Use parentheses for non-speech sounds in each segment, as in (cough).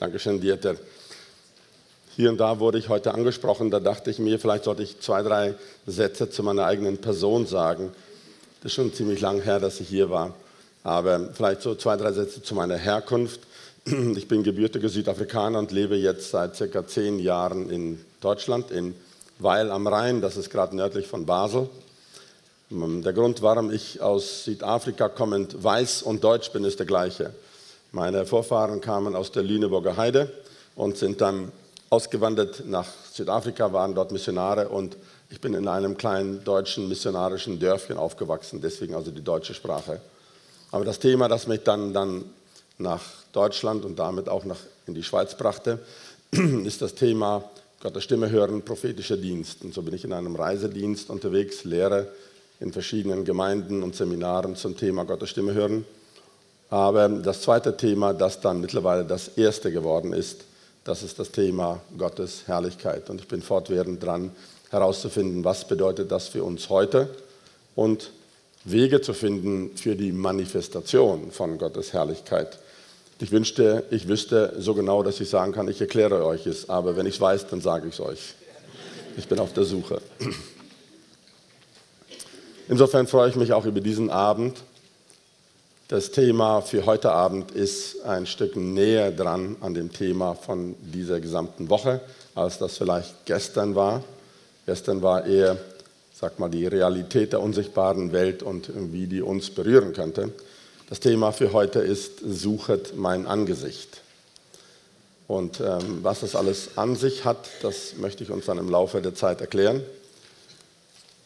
Dankeschön, Dieter. Hier und da wurde ich heute angesprochen, da dachte ich mir, vielleicht sollte ich zwei, drei Sätze zu meiner eigenen Person sagen. Das ist schon ziemlich lang her, dass ich hier war. Aber vielleicht so zwei, drei Sätze zu meiner Herkunft. (clears throat) Ich bin gebürtiger Südafrikaner und lebe jetzt seit circa zehn Jahren in Deutschland, in Weil am Rhein, das ist gerade nördlich von Basel. Der Grund, warum ich aus Südafrika kommend weiß und deutsch bin, ist der gleiche. Meine Vorfahren kamen aus der Lüneburger Heide und sind dann ausgewandert nach Südafrika, waren dort Missionare und ich bin in einem kleinen deutschen missionarischen Dörfchen aufgewachsen, deswegen also die deutsche Sprache. Aber das Thema, das mich dann, dann nach Deutschland und damit auch nach, in die Schweiz brachte, (clears throat) ist das Thema Gottes Stimme hören, prophetischer Dienst. Und so bin ich in einem Reisedienst unterwegs, lehre in verschiedenen Gemeinden und Seminaren zum Thema Gottes Stimme hören. Aber das zweite Thema, das dann mittlerweile das erste geworden ist, das ist das Thema Gottes Herrlichkeit. Und ich bin fortwährend dran, herauszufinden, was bedeutet das für uns heute und Wege zu finden für die Manifestation von Gottes Herrlichkeit. Ich wünschte, ich wüsste so genau, dass ich sagen kann, ich erkläre euch es, aber wenn ich es weiß, dann sage ich es euch. Ich bin auf der Suche. (clears throat) Insofern freue ich mich auch über diesen Abend das Thema für heute Abend ist ein Stück näher dran an dem Thema von dieser gesamten Woche, als das vielleicht gestern war. Gestern war eher, sag mal, die Realität der unsichtbaren Welt und wie die uns berühren könnte. Das Thema für heute ist Suchet mein Angesicht. Und ähm, was das alles an sich hat, das möchte ich uns dann im Laufe der Zeit erklären.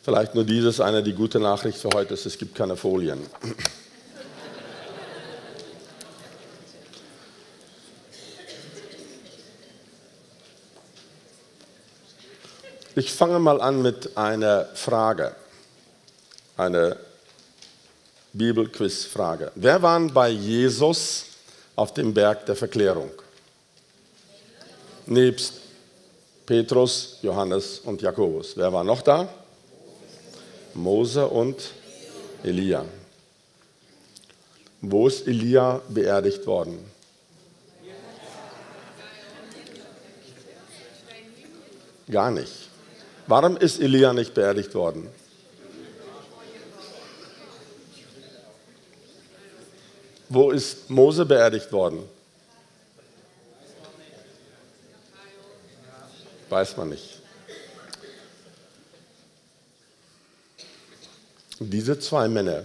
Vielleicht nur dieses, eine die gute Nachricht für heute ist, es gibt keine Folien. Ich fange mal an mit einer Frage, eine Bibelquiz-Frage. Wer waren bei Jesus auf dem Berg der Verklärung? Nebst Petrus, Johannes und Jakobus. Wer war noch da? Mose und Elia. Wo ist Elia beerdigt worden? Gar nicht. Warum ist Elia nicht beerdigt worden? Wo ist Mose beerdigt worden? Weiß man nicht. Diese zwei Männer,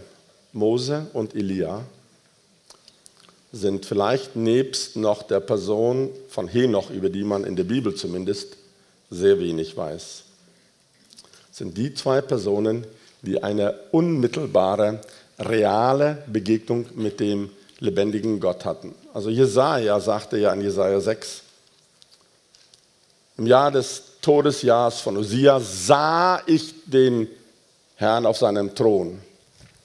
Mose und Elia, sind vielleicht nebst noch der Person von Henoch, über die man in der Bibel zumindest sehr wenig weiß sind die zwei Personen, die eine unmittelbare, reale Begegnung mit dem lebendigen Gott hatten. Also Jesaja sagte ja in Jesaja 6, im Jahr des Todesjahrs von Usia sah ich den Herrn auf seinem Thron.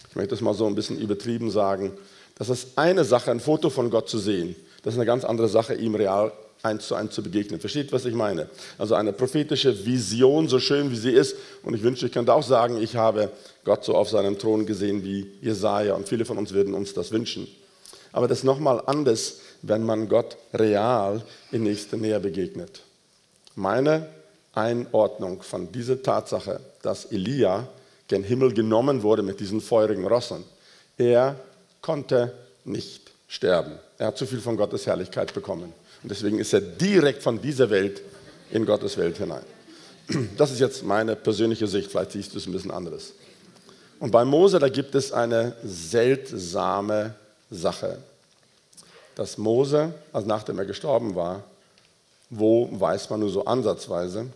Ich möchte das mal so ein bisschen übertrieben sagen. Das ist eine Sache, ein Foto von Gott zu sehen. Das ist eine ganz andere Sache, ihm real eins zu eins zu begegnen. Versteht, was ich meine? Also eine prophetische Vision, so schön wie sie ist. Und ich wünsche, ich könnte auch sagen, ich habe Gott so auf seinem Thron gesehen wie Jesaja. Und viele von uns würden uns das wünschen. Aber das ist nochmal anders, wenn man Gott real in nächster Nähe begegnet. Meine Einordnung von dieser Tatsache, dass Elia gen Himmel genommen wurde mit diesen feurigen Rossen, er konnte nicht sterben. Er hat zu viel von Gottes Herrlichkeit bekommen. Und deswegen ist er direkt von dieser Welt in Gottes Welt hinein. (clears throat) Das ist jetzt meine persönliche Sicht, vielleicht siehst du es ein bisschen anderes. Und bei Mose, da gibt es eine seltsame Sache. Dass Mose, also nachdem er gestorben war, wo weiß man nur so ansatzweise,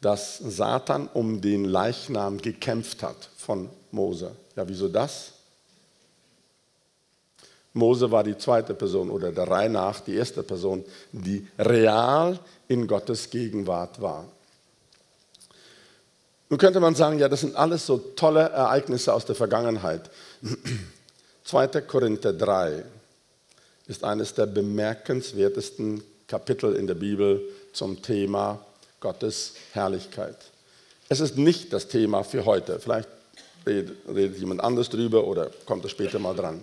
dass Satan um den Leichnam gekämpft hat von Mose. Ja, wieso das? Mose war die zweite Person oder der Reihe nach die erste Person, die real in Gottes Gegenwart war. Nun könnte man sagen, ja, das sind alles so tolle Ereignisse aus der Vergangenheit. (clears throat) 2. Korinther 3 ist eines der bemerkenswertesten Kapitel in der Bibel zum Thema Gottes Herrlichkeit. Es ist nicht das Thema für heute. Vielleicht redet, jemand anders drüber oder kommt es später mal dran.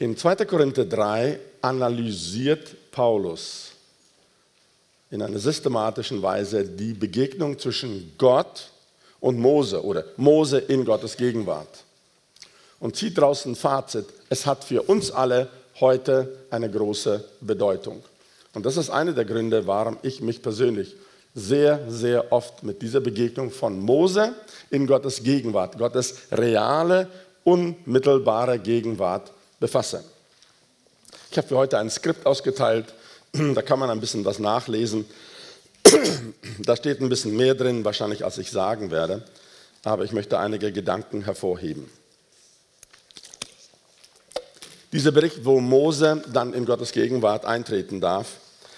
In 2. Korinther 3 analysiert Paulus in einer systematischen Weise die Begegnung zwischen Gott und Mose oder Mose in Gottes Gegenwart und zieht daraus ein Fazit. Es hat für uns alle heute eine große Bedeutung. Und das ist einer der Gründe, warum ich mich persönlich sehr, sehr oft mit dieser Begegnung von Mose in Gottes Gegenwart, Gottes reale, unmittelbare Gegenwart befasse. Ich habe für heute ein Skript ausgeteilt, (clears throat) da kann man ein bisschen was nachlesen. (clears throat) Da steht ein bisschen mehr drin, wahrscheinlich als ich sagen werde, aber ich möchte einige Gedanken hervorheben. Dieser Bericht, wo Mose dann in Gottes Gegenwart eintreten darf,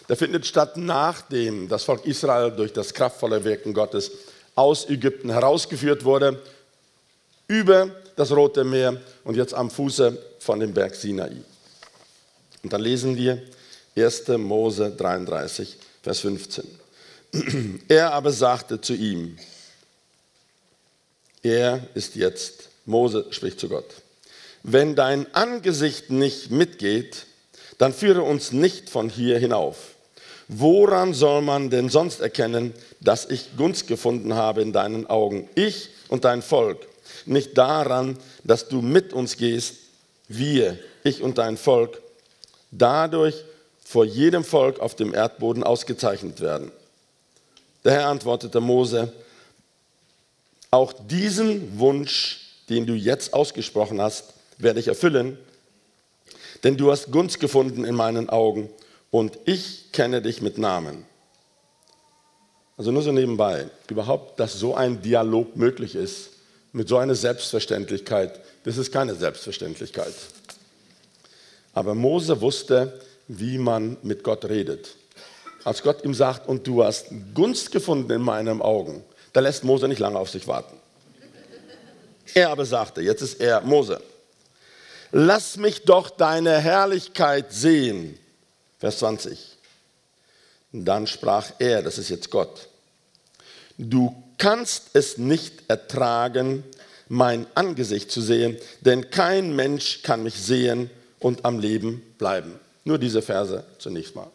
der findet statt nachdem das Volk Israel durch das kraftvolle Wirken Gottes aus Ägypten herausgeführt wurde, über das Rote Meer und jetzt am Fuße von dem Berg Sinai. Und dann lesen wir 1. Mose 33, Vers 15. (clears throat) Er aber sagte zu ihm, er ist jetzt, Mose spricht zu Gott, wenn dein Angesicht nicht mitgeht, dann führe uns nicht von hier hinauf. Woran soll man denn sonst erkennen, dass ich Gunst gefunden habe in deinen Augen, ich und dein Volk? Nicht daran, dass du mit uns gehst, wir, ich und dein Volk, dadurch vor jedem Volk auf dem Erdboden ausgezeichnet werden. Der Herr antwortete Mose, auch diesen Wunsch, den du jetzt ausgesprochen hast, werde ich erfüllen, denn du hast Gunst gefunden in meinen Augen und ich kenne dich mit Namen. Also nur so nebenbei, überhaupt, dass so ein Dialog möglich ist, mit so einer Selbstverständlichkeit, das ist keine Selbstverständlichkeit. Aber Mose wusste, wie man mit Gott redet. Als Gott ihm sagt, und du hast Gunst gefunden in meinen Augen, da lässt Mose nicht lange auf sich warten. Er aber sagte, jetzt ist er Mose, lass mich doch deine Herrlichkeit sehen. Vers 20. Dann sprach er, das ist jetzt Gott, du kannst es nicht ertragen, mein Angesicht zu sehen, denn kein Mensch kann mich sehen und am Leben bleiben. Nur diese Verse zunächst mal.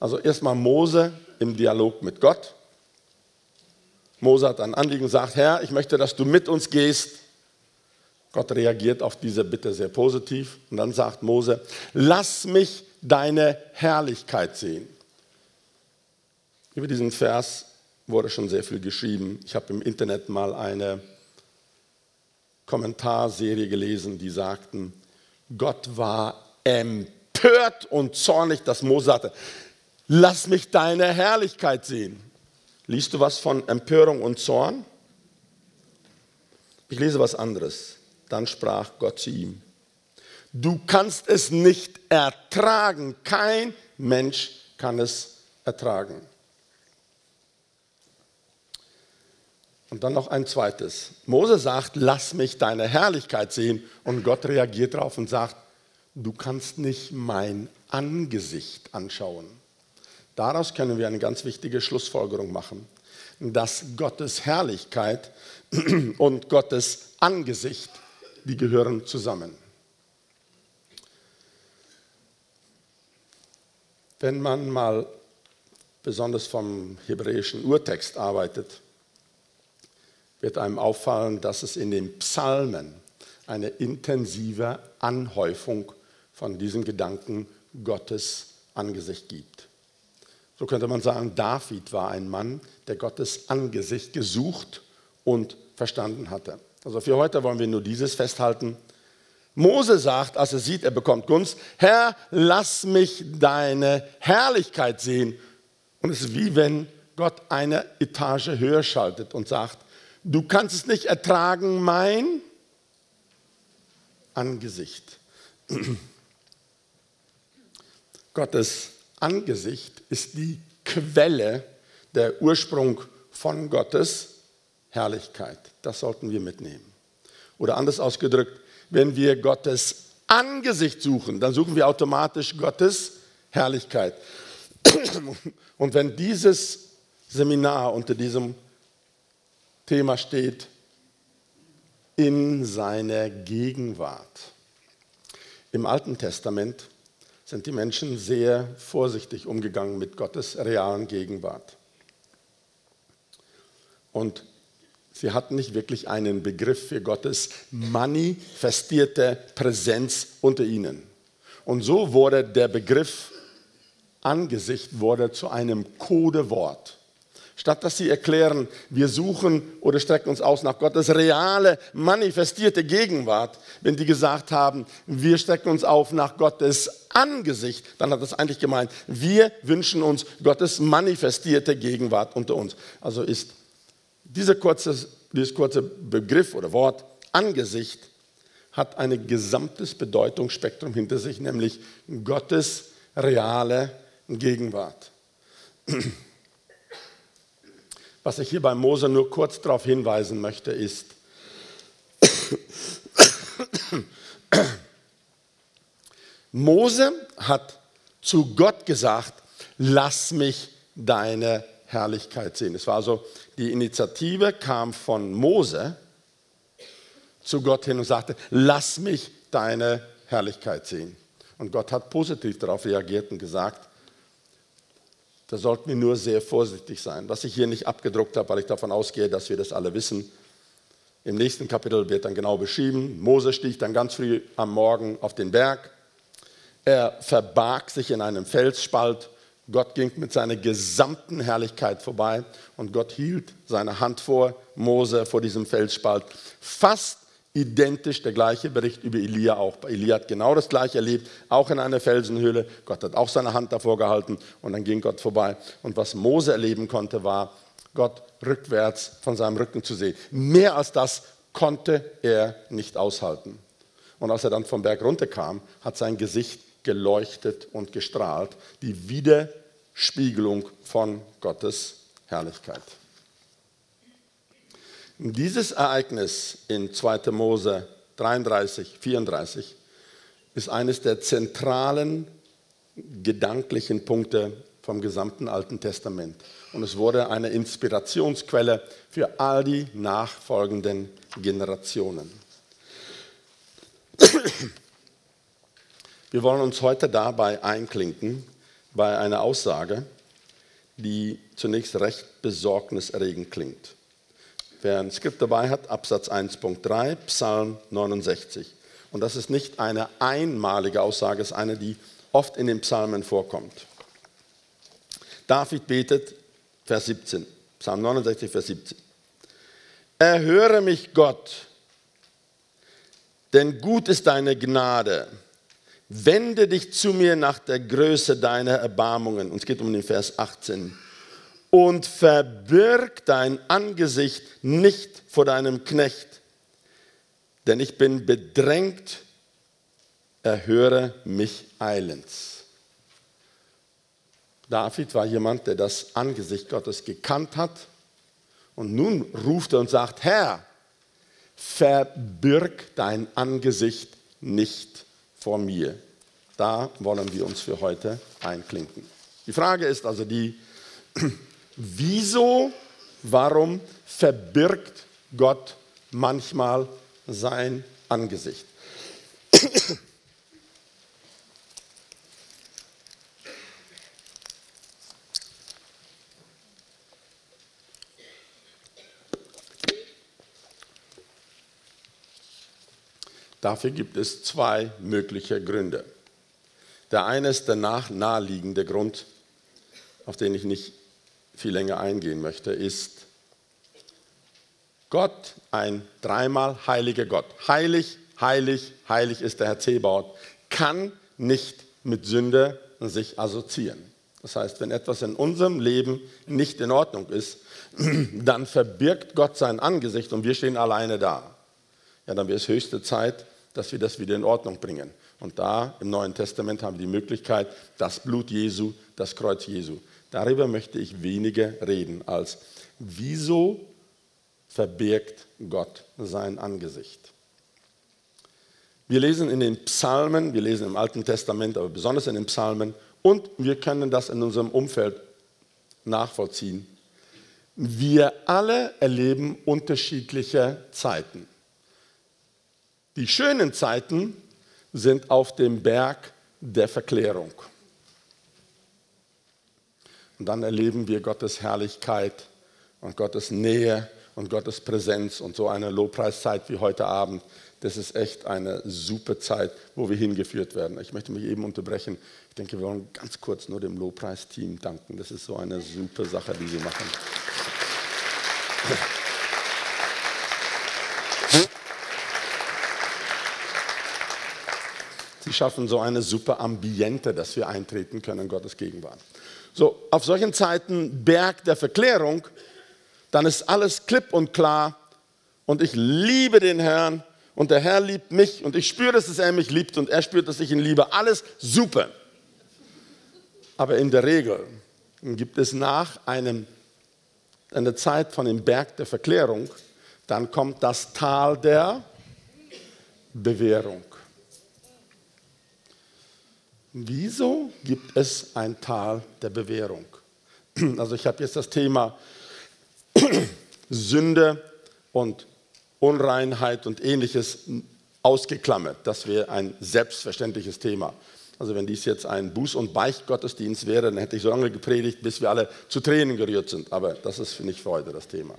Also erstmal Mose im Dialog mit Gott. Mose hat ein Anliegen gesagt, Herr, ich möchte, dass du mit uns gehst Gott reagiert auf diese Bitte sehr positiv und dann sagt Mose, lass mich deine Herrlichkeit sehen. Über diesen Vers wurde schon sehr viel geschrieben. Ich habe im Internet mal eine Kommentarserie gelesen, die sagten, Gott war empört und zornig, dass Mose sagte, lass mich deine Herrlichkeit sehen. Liest du was von Empörung und Zorn? Ich lese was anderes. Dann sprach Gott zu ihm, du kannst es nicht ertragen, kein Mensch kann es ertragen. Und dann noch ein zweites. Mose sagt, lass mich deine Herrlichkeit sehen. Und Gott reagiert darauf und sagt, du kannst nicht mein Angesicht anschauen. Daraus können wir eine ganz wichtige Schlussfolgerung machen, dass Gottes Herrlichkeit (clears throat) und Gottes Angesicht die gehören zusammen. Wenn man mal besonders vom hebräischen Urtext arbeitet, wird einem auffallen, dass es in den Psalmen eine intensive Anhäufung von diesem Gedanken Gottes Angesicht gibt. So könnte man sagen, David war ein Mann, der Gottes Angesicht gesucht und verstanden hatte. Also für heute wollen wir nur dieses festhalten. Mose sagt, als er sieht, er bekommt Gunst, Herr, lass mich deine Herrlichkeit sehen. Und es ist wie wenn Gott eine Etage höher schaltet und sagt, du kannst es nicht ertragen, mein Angesicht. (clears throat) Gottes Angesicht ist die Quelle, der Ursprung von Gottes Herrlichkeit. Das sollten wir mitnehmen. Oder anders ausgedrückt, wenn wir Gottes Angesicht suchen, dann suchen wir automatisch Gottes Herrlichkeit. (clears throat) Und wenn dieses Seminar unter diesem Thema steht, in seiner Gegenwart. Im Alten Testament sind die Menschen sehr vorsichtig umgegangen mit Gottes realen Gegenwart. Und sie hatten nicht wirklich einen Begriff für Gottes manifestierte Präsenz unter ihnen. Und so wurde der Begriff Angesicht wurde zu einem Codewort. Statt dass sie erklären, wir suchen oder strecken uns aus nach Gottes reale, manifestierte Gegenwart, wenn die gesagt haben, wir strecken uns auf nach Gottes Angesicht, dann hat das eigentlich gemeint, wir wünschen uns Gottes manifestierte Gegenwart unter uns. Also ist dieser kurze, dieses kurze Begriff oder Wort Angesicht hat ein gesamtes Bedeutungsspektrum hinter sich, nämlich Gottes reale Gegenwart. (clears throat) Was ich hier bei Mose nur kurz darauf hinweisen möchte, ist, Mose hat zu Gott gesagt, lass mich deine Herrlichkeit sehen. Es war also, die Initiative kam von Mose zu Gott hin und sagte, lass mich deine Herrlichkeit sehen. Und Gott hat positiv darauf reagiert und gesagt, da sollten wir nur sehr vorsichtig sein. Was ich hier nicht abgedruckt habe, weil ich davon ausgehe, dass wir das alle wissen. Im nächsten Kapitel wird dann genau beschrieben, Mose stieg dann ganz früh am Morgen auf den Berg. Er verbarg sich in einem Felsspalt. Gott ging mit seiner gesamten Herrlichkeit vorbei und Gott hielt seine Hand vor Mose vor diesem Felsspalt. Fast identisch der gleiche Bericht über Elia auch. Elia hat genau das gleiche erlebt, auch in einer Felsenhöhle. Gott hat auch seine Hand davor gehalten und dann ging Gott vorbei. Und was Mose erleben konnte, war, Gott rückwärts von seinem Rücken zu sehen. Mehr als das konnte er nicht aushalten. Und als er dann vom Berg runterkam, hat sein Gesicht geleuchtet und gestrahlt, die Widerspiegelung von Gottes Herrlichkeit. Dieses Ereignis in 2. Mose 33, 34 ist eines der zentralen gedanklichen Punkte vom gesamten Alten Testament. Und es wurde eine Inspirationsquelle für all die nachfolgenden Generationen. Wir wollen uns heute dabei einklinken bei einer Aussage, die zunächst recht besorgniserregend klingt. Wer ein Skript dabei hat, Absatz 1.3, Psalm 69. Und das ist nicht eine einmalige Aussage, es ist eine, die oft in den Psalmen vorkommt. David betet, Vers 17, Psalm 69, Vers 17. Erhöre mich, Gott, denn gut ist deine Gnade. Wende dich zu mir nach der Größe deiner Erbarmungen. Und es geht um den Vers 18 und verbirg dein Angesicht nicht vor deinem Knecht, denn ich bin bedrängt, erhöre mich eilends. David war jemand, der das Angesicht Gottes gekannt hat und nun ruft er und sagt, Herr, verbirg dein Angesicht nicht vor mir. Da wollen wir uns für heute einklinken. Die Frage ist also die, (clears throat) Wieso, warum verbirgt Gott manchmal sein Angesicht? Dafür gibt es zwei mögliche Gründe. Der eine ist der naheliegende Grund, auf den ich nicht viel länger eingehen möchte, ist Gott, ein dreimal heiliger Gott. Heilig, heilig, heilig ist der Herr Zebaut, kann nicht mit Sünde sich assoziieren. Das heißt, wenn etwas in unserem Leben nicht in Ordnung ist, (clears throat) dann verbirgt Gott sein Angesicht und wir stehen alleine da. Ja, dann wäre es höchste Zeit, dass wir das wieder in Ordnung bringen. Und da im Neuen Testament haben wir die Möglichkeit, das Blut Jesu, das Kreuz Jesu. Darüber möchte ich weniger reden, als wieso verbirgt Gott sein Angesicht. Wir lesen in den Psalmen, wir lesen im Alten Testament, aber besonders in den Psalmen, und wir können das in unserem Umfeld nachvollziehen. Wir alle erleben unterschiedliche Zeiten. Die schönen Zeiten sind auf dem Berg der Verklärung. Und dann erleben wir Gottes Herrlichkeit und Gottes Nähe und Gottes Präsenz und so eine Lobpreiszeit wie heute Abend. Das ist echt eine super Zeit, wo wir hingeführt werden. Ich möchte mich eben unterbrechen. Ich denke, wir wollen ganz kurz nur dem Lobpreisteam danken. Das ist so eine super Sache, die sie machen. Schaffen so eine super Ambiente, dass wir eintreten können in Gottes Gegenwart. So, auf solchen Zeiten Berg der Verklärung, dann ist alles klipp und klar und ich liebe den Herrn und der Herr liebt mich und ich spüre, dass er mich liebt und er spürt, dass ich ihn liebe. Alles super. Aber in der Regel gibt es nach einem, einer Zeit von dem Berg der Verklärung, dann kommt das Tal der Bewährung. Wieso gibt es ein Tal der Bewährung? (clears throat) Also ich habe jetzt das Thema (clears throat) Sünde und Unreinheit und ähnliches ausgeklammert. Das wäre ein selbstverständliches Thema. Also wenn dies jetzt ein Buß- und Beichtgottesdienst wäre, dann hätte ich so lange gepredigt, bis wir alle zu Tränen gerührt sind. Aber das ist nicht für heute das Thema.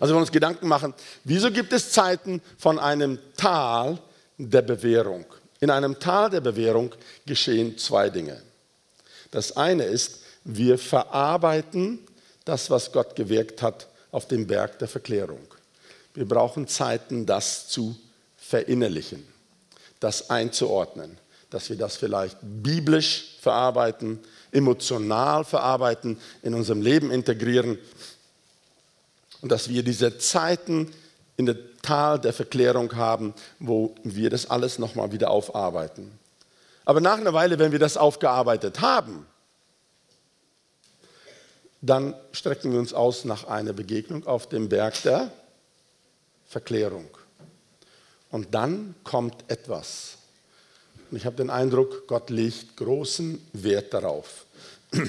Also wir wollen uns Gedanken machen, wieso gibt es Zeiten von einem Tal der Bewährung? In einem Tal der Bewährung geschehen zwei Dinge. Das eine ist, wir verarbeiten das, was Gott gewirkt hat auf dem Berg der Verklärung. Wir brauchen Zeiten, das zu verinnerlichen, das einzuordnen, dass wir das vielleicht biblisch verarbeiten, emotional verarbeiten, in unserem Leben integrieren und dass wir diese Zeiten in der Tal der Verklärung haben, wo wir das alles nochmal wieder aufarbeiten. Aber nach einer Weile, wenn wir das aufgearbeitet haben, dann strecken wir uns aus nach einer Begegnung auf dem Berg der Verklärung. Und dann kommt etwas. Und ich habe den Eindruck, Gott legt großen Wert darauf. (clears throat)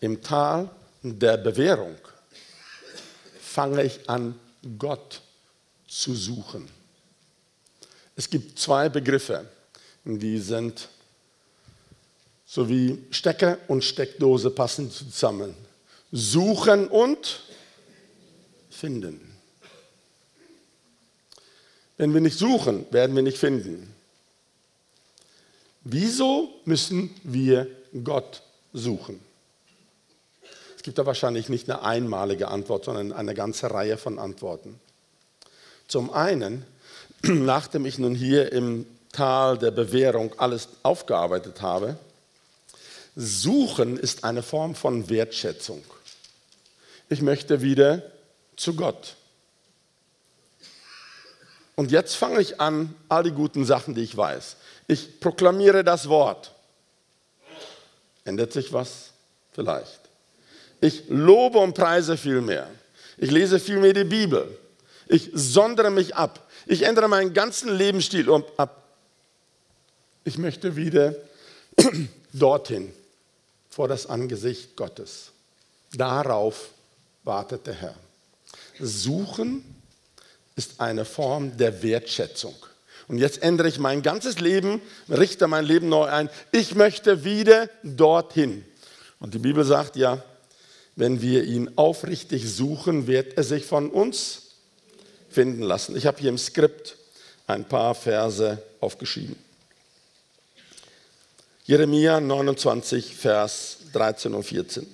Im Tal der Bewährung fange ich an, Gott zu suchen. Es gibt zwei Begriffe, die sind so wie Stecker und Steckdose passen zusammen. Suchen und finden. Wenn wir nicht suchen, werden wir nicht finden. Wieso müssen wir Gott suchen? Es gibt da wahrscheinlich nicht eine einmalige Antwort, sondern eine ganze Reihe von Antworten. Zum einen, (clears throat) nachdem ich nun hier im Tal der Bewährung alles aufgearbeitet habe, suchen ist eine Form von Wertschätzung. Ich möchte wieder zu Gott. Und jetzt fange ich an, all die guten Sachen, die ich weiß. Ich proklamiere das Wort. Ändert sich was? Vielleicht. Ich lobe und preise viel mehr. Ich lese viel mehr die Bibel. Ich sondere mich ab. Ich ändere meinen ganzen Lebensstil ab. Ich möchte wieder (clears throat) dorthin, vor das Angesicht Gottes. Darauf wartet der Herr. Suchen ist eine Form der Wertschätzung. Und jetzt ändere ich mein ganzes Leben, richte mein Leben neu ein. Ich möchte wieder dorthin. Und die Bibel sagt ja, wenn wir ihn aufrichtig suchen, wird er sich von uns finden lassen. Ich habe hier im Skript ein paar Verse aufgeschrieben. Jeremia 29, Vers 13 und 14.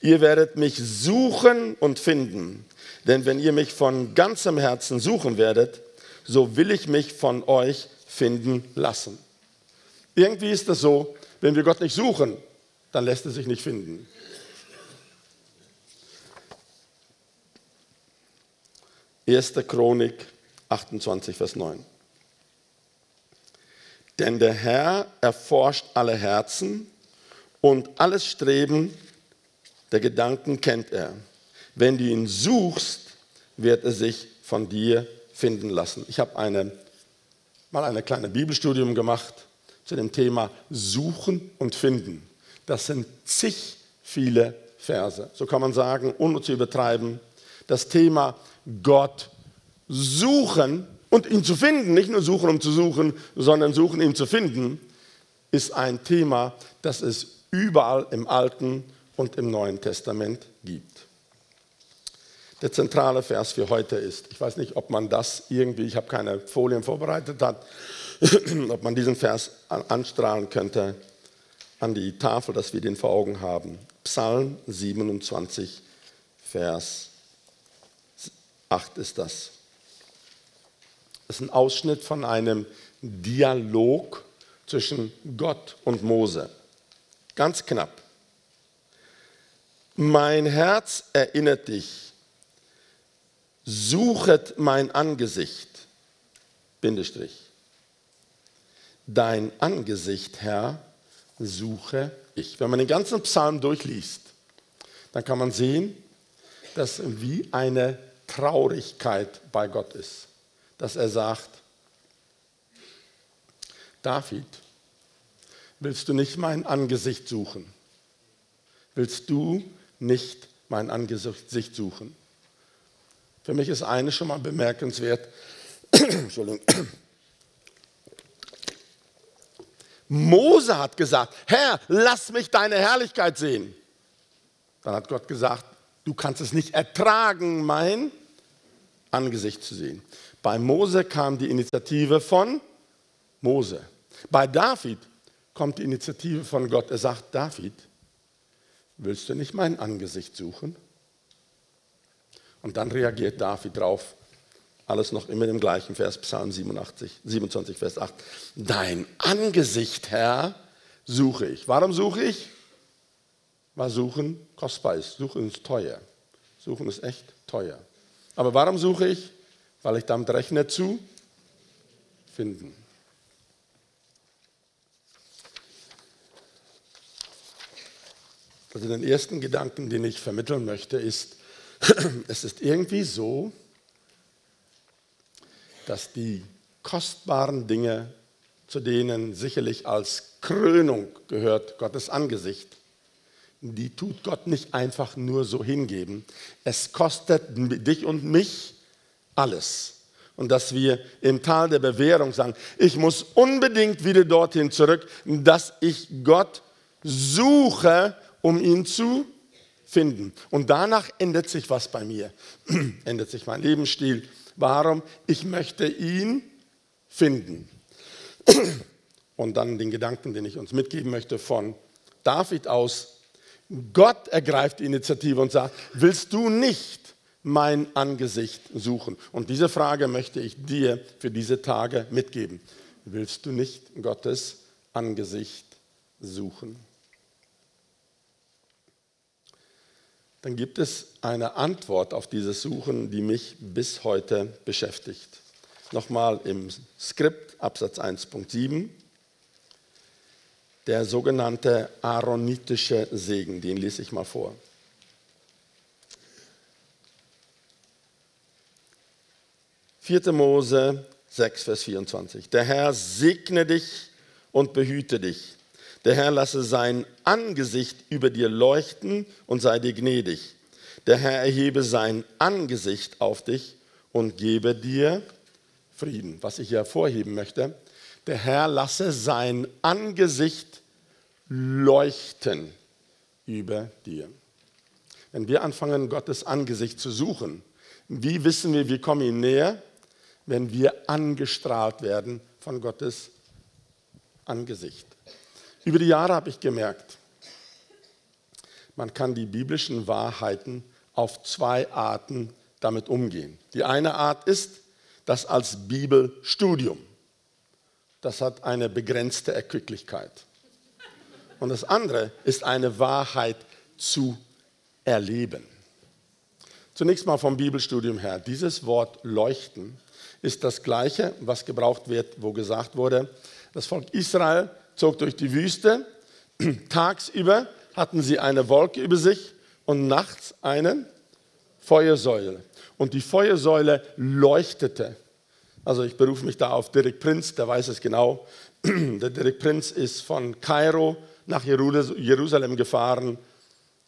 Ihr werdet mich suchen und finden, denn wenn ihr mich von ganzem Herzen suchen werdet, so will ich mich von euch finden lassen. Irgendwie ist es so, wenn wir Gott nicht suchen, dann lässt er sich nicht finden. 1. Chronik 28, Vers 9. Denn der Herr erforscht alle Herzen und alles Streben der Gedanken kennt er. Wenn du ihn suchst, wird er sich von dir finden lassen. Ich habe eine, mal ein kleines Bibelstudium gemacht zu dem Thema Suchen und Finden. Das sind zig viele Verse. So kann man sagen, ohne zu übertreiben. Das Thema Gott suchen und ihn zu finden, nicht nur suchen, um zu suchen, sondern suchen, ihn zu finden, ist ein Thema, das es überall im Alten und im Neuen Testament gibt. Der zentrale Vers für heute ist, ich weiß nicht, ob man das irgendwie, ich habe keine Folien vorbereitet hat, (clears throat) ob man diesen Vers anstrahlen könnte an die Tafel, dass wir den vor Augen haben. Psalm 27, Vers 8 ist das. Das ist ein Ausschnitt von einem Dialog zwischen Gott und Mose. Ganz knapp. Mein Herz erinnert dich, suchet mein Angesicht, Bindestrich. Dein Angesicht, Herr, suche ich. Wenn man den ganzen Psalm durchliest, dann kann man sehen, dass wie eine Traurigkeit bei Gott ist. Dass er sagt, David, willst du nicht mein Angesicht suchen? Willst du nicht mein Angesicht suchen? Für mich ist eines schon mal bemerkenswert. (clears throat) Entschuldigung. Mose hat gesagt, Herr, lass mich deine Herrlichkeit sehen. Dann hat Gott gesagt, du kannst es nicht ertragen, mein Angesicht zu sehen. Bei Mose kam die Initiative von Mose. Bei David kommt die Initiative von Gott. Er sagt, David, willst du nicht mein Angesicht suchen? Und dann reagiert David drauf. Alles noch immer im gleichen Vers, Psalm 87, 27, Vers 8. Dein Angesicht, Herr, suche ich. Warum suche ich? Weil Suchen kostbar ist. Suchen ist teuer. Suchen ist echt teuer. Aber warum suche ich? Weil ich damit rechne zu finden. Also den ersten Gedanken, den ich vermitteln möchte, ist, (clears throat) es ist irgendwie so, dass die kostbaren Dinge, zu denen sicherlich als Krönung gehört Gottes Angesicht, die tut Gott nicht einfach nur so hingeben. Es kostet dich und mich alles. Und dass wir im Tal der Bewährung sagen, ich muss unbedingt wieder dorthin zurück, dass ich Gott suche, um ihn zu finden. Und danach ändert sich was bei mir. (clears throat) ändert sich mein Lebensstil, Warum? Ich möchte ihn finden. (clears throat) Und dann den Gedanken, den ich uns mitgeben möchte von David aus. Gott ergreift die Initiative und sagt, willst du nicht mein Angesicht suchen? Und diese Frage möchte ich dir für diese Tage mitgeben. Willst du nicht Gottes Angesicht suchen? dann gibt es eine Antwort auf dieses Suchen, die mich bis heute beschäftigt. Nochmal im Skript, Absatz 1.7, der sogenannte aaronitische Segen, den lese ich mal vor. Vierte Mose 6, Vers 24. Der Herr segne dich und behüte dich. Der Herr lasse sein Angesicht über dir leuchten und sei dir gnädig. Der Herr erhebe sein Angesicht auf dich und gebe dir Frieden. Was ich hier hervorheben möchte, der Herr lasse sein Angesicht leuchten über dir. Wenn wir anfangen, Gottes Angesicht zu suchen, wie wissen wir, wir kommen ihm näher? Wenn wir angestrahlt werden von Gottes Angesicht. Über die Jahre habe ich gemerkt, man kann die biblischen Wahrheiten auf zwei Arten damit umgehen. Die eine Art ist das als Bibelstudium. Das hat eine begrenzte Erquicklichkeit. Und das andere ist eine Wahrheit zu erleben. Zunächst mal vom Bibelstudium her. Dieses Wort leuchten ist das gleiche, was gebraucht wird, wo gesagt wurde, das Volk Israel zog durch die Wüste. (clears throat) Tagsüber hatten sie eine Wolke über sich und nachts eine Feuersäule. Und die Feuersäule leuchtete. Also ich berufe mich da auf Dirk Prinz, der weiß es genau. (clears throat) Der Dirk Prinz ist von Kairo nach Jerusalem gefahren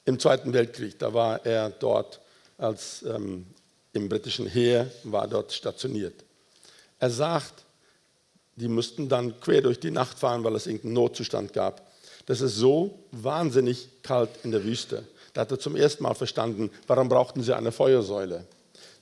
im Zweiten Weltkrieg. Da war er dort als ähm, im britischen Heer, war dort stationiert. Er sagt, die mussten dann quer durch die Nacht fahren, weil es irgendeinen Notzustand gab. Das ist so wahnsinnig kalt in der Wüste. Da hat er zum ersten Mal verstanden, warum brauchten sie eine Feuersäule.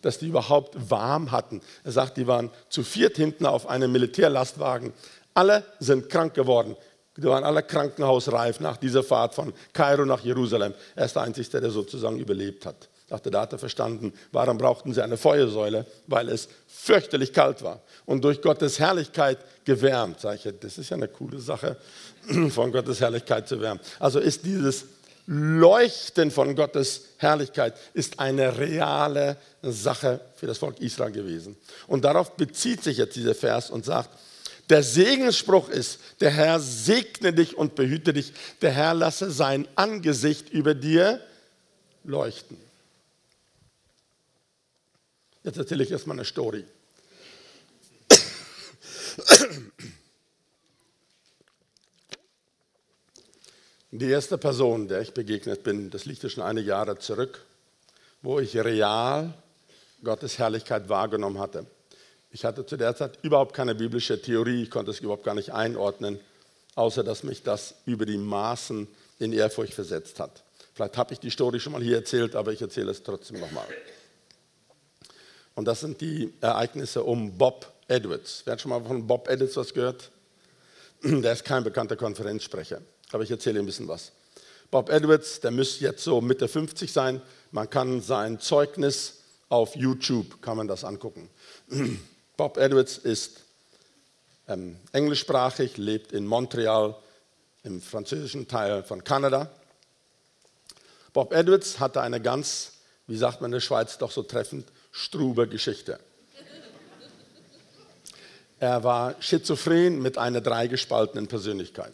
Dass die überhaupt warm hatten. Er sagt, die waren zu viert hinten auf einem Militärlastwagen. Alle sind krank geworden. Die waren alle krankenhausreif nach dieser Fahrt von Kairo nach Jerusalem. Er ist der Einzige, der sozusagen überlebt hat. Dachte, da hat er verstanden, warum brauchten sie eine Feuersäule? Weil es fürchterlich kalt war und durch Gottes Herrlichkeit gewärmt. Sag ich, das ist ja eine coole Sache, (clears throat) von Gottes Herrlichkeit zu wärmen. Also ist dieses Leuchten von Gottes Herrlichkeit ist eine reale Sache für das Volk Israel gewesen. Und darauf bezieht sich jetzt dieser Vers und sagt, der Segensspruch ist, der Herr segne dich und behüte dich, der Herr lasse sein Angesicht über dir leuchten. Jetzt erzähle ich erstmal eine Story. Die erste Person, der ich begegnet bin, das liegt ja schon einige Jahre zurück, wo ich real Gottes Herrlichkeit wahrgenommen hatte. Ich hatte zu der Zeit überhaupt keine biblische Theorie, ich konnte es überhaupt gar nicht einordnen, außer dass mich das über die Maßen in Ehrfurcht versetzt hat. Vielleicht habe ich die Story schon mal hier erzählt, aber ich erzähle es trotzdem nochmal. Und das sind die Ereignisse um Bob Edwards. Wer hat schon mal von Bob Edwards was gehört? (clears throat) Der ist kein bekannter Konferenzsprecher, aber ich erzähle ein bisschen was. Bob Edwards, der müsste jetzt so Mitte 50 sein. Man kann sein Zeugnis auf YouTube, kann man das angucken. (clears throat) Bob Edwards ist ähm, englischsprachig, lebt in Montreal, im französischen Teil von Kanada. Bob Edwards hatte eine ganz, wie sagt man in der Schweiz, doch so treffend, strube Geschichte. Er war schizophren mit einer dreigespaltenen Persönlichkeit.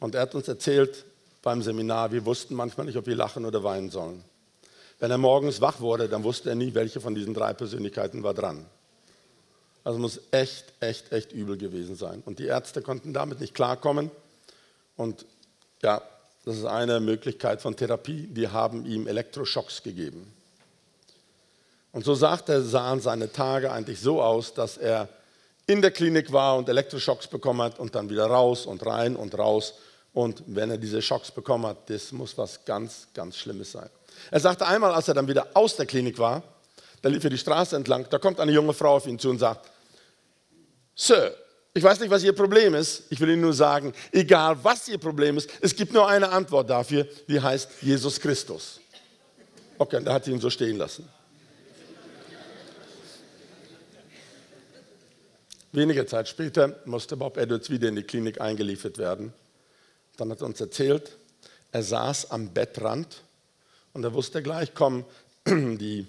Und er hat uns erzählt beim Seminar, wir wussten manchmal nicht, ob wir lachen oder weinen sollen. Wenn er morgens wach wurde, dann wusste er nie, welche von diesen drei Persönlichkeiten war dran. Also muss echt, echt, echt übel gewesen sein. Und die Ärzte konnten damit nicht klarkommen. Und ja, das ist eine Möglichkeit von Therapie. Die haben ihm Elektroschocks gegeben. Und so sagt er, sahen seine Tage eigentlich so aus, dass er in der Klinik war und Elektroschocks bekommen hat und dann wieder raus und rein und raus. Und wenn er diese Schocks bekommen hat, das muss was ganz, ganz Schlimmes sein. Er sagte einmal, als er dann wieder aus der Klinik war, da lief er die Straße entlang, da kommt eine junge Frau auf ihn zu und sagt, Sir, ich weiß nicht, was Ihr Problem ist, ich will Ihnen nur sagen, egal was Ihr Problem ist, es gibt nur eine Antwort dafür, die heißt Jesus Christus. Okay, da hat sie ihn so stehen lassen. Wenige Zeit später musste Bob Edwards wieder in die Klinik eingeliefert werden. Dann hat er uns erzählt, er saß am Bettrand und er wusste gleich, kommen (clears throat) die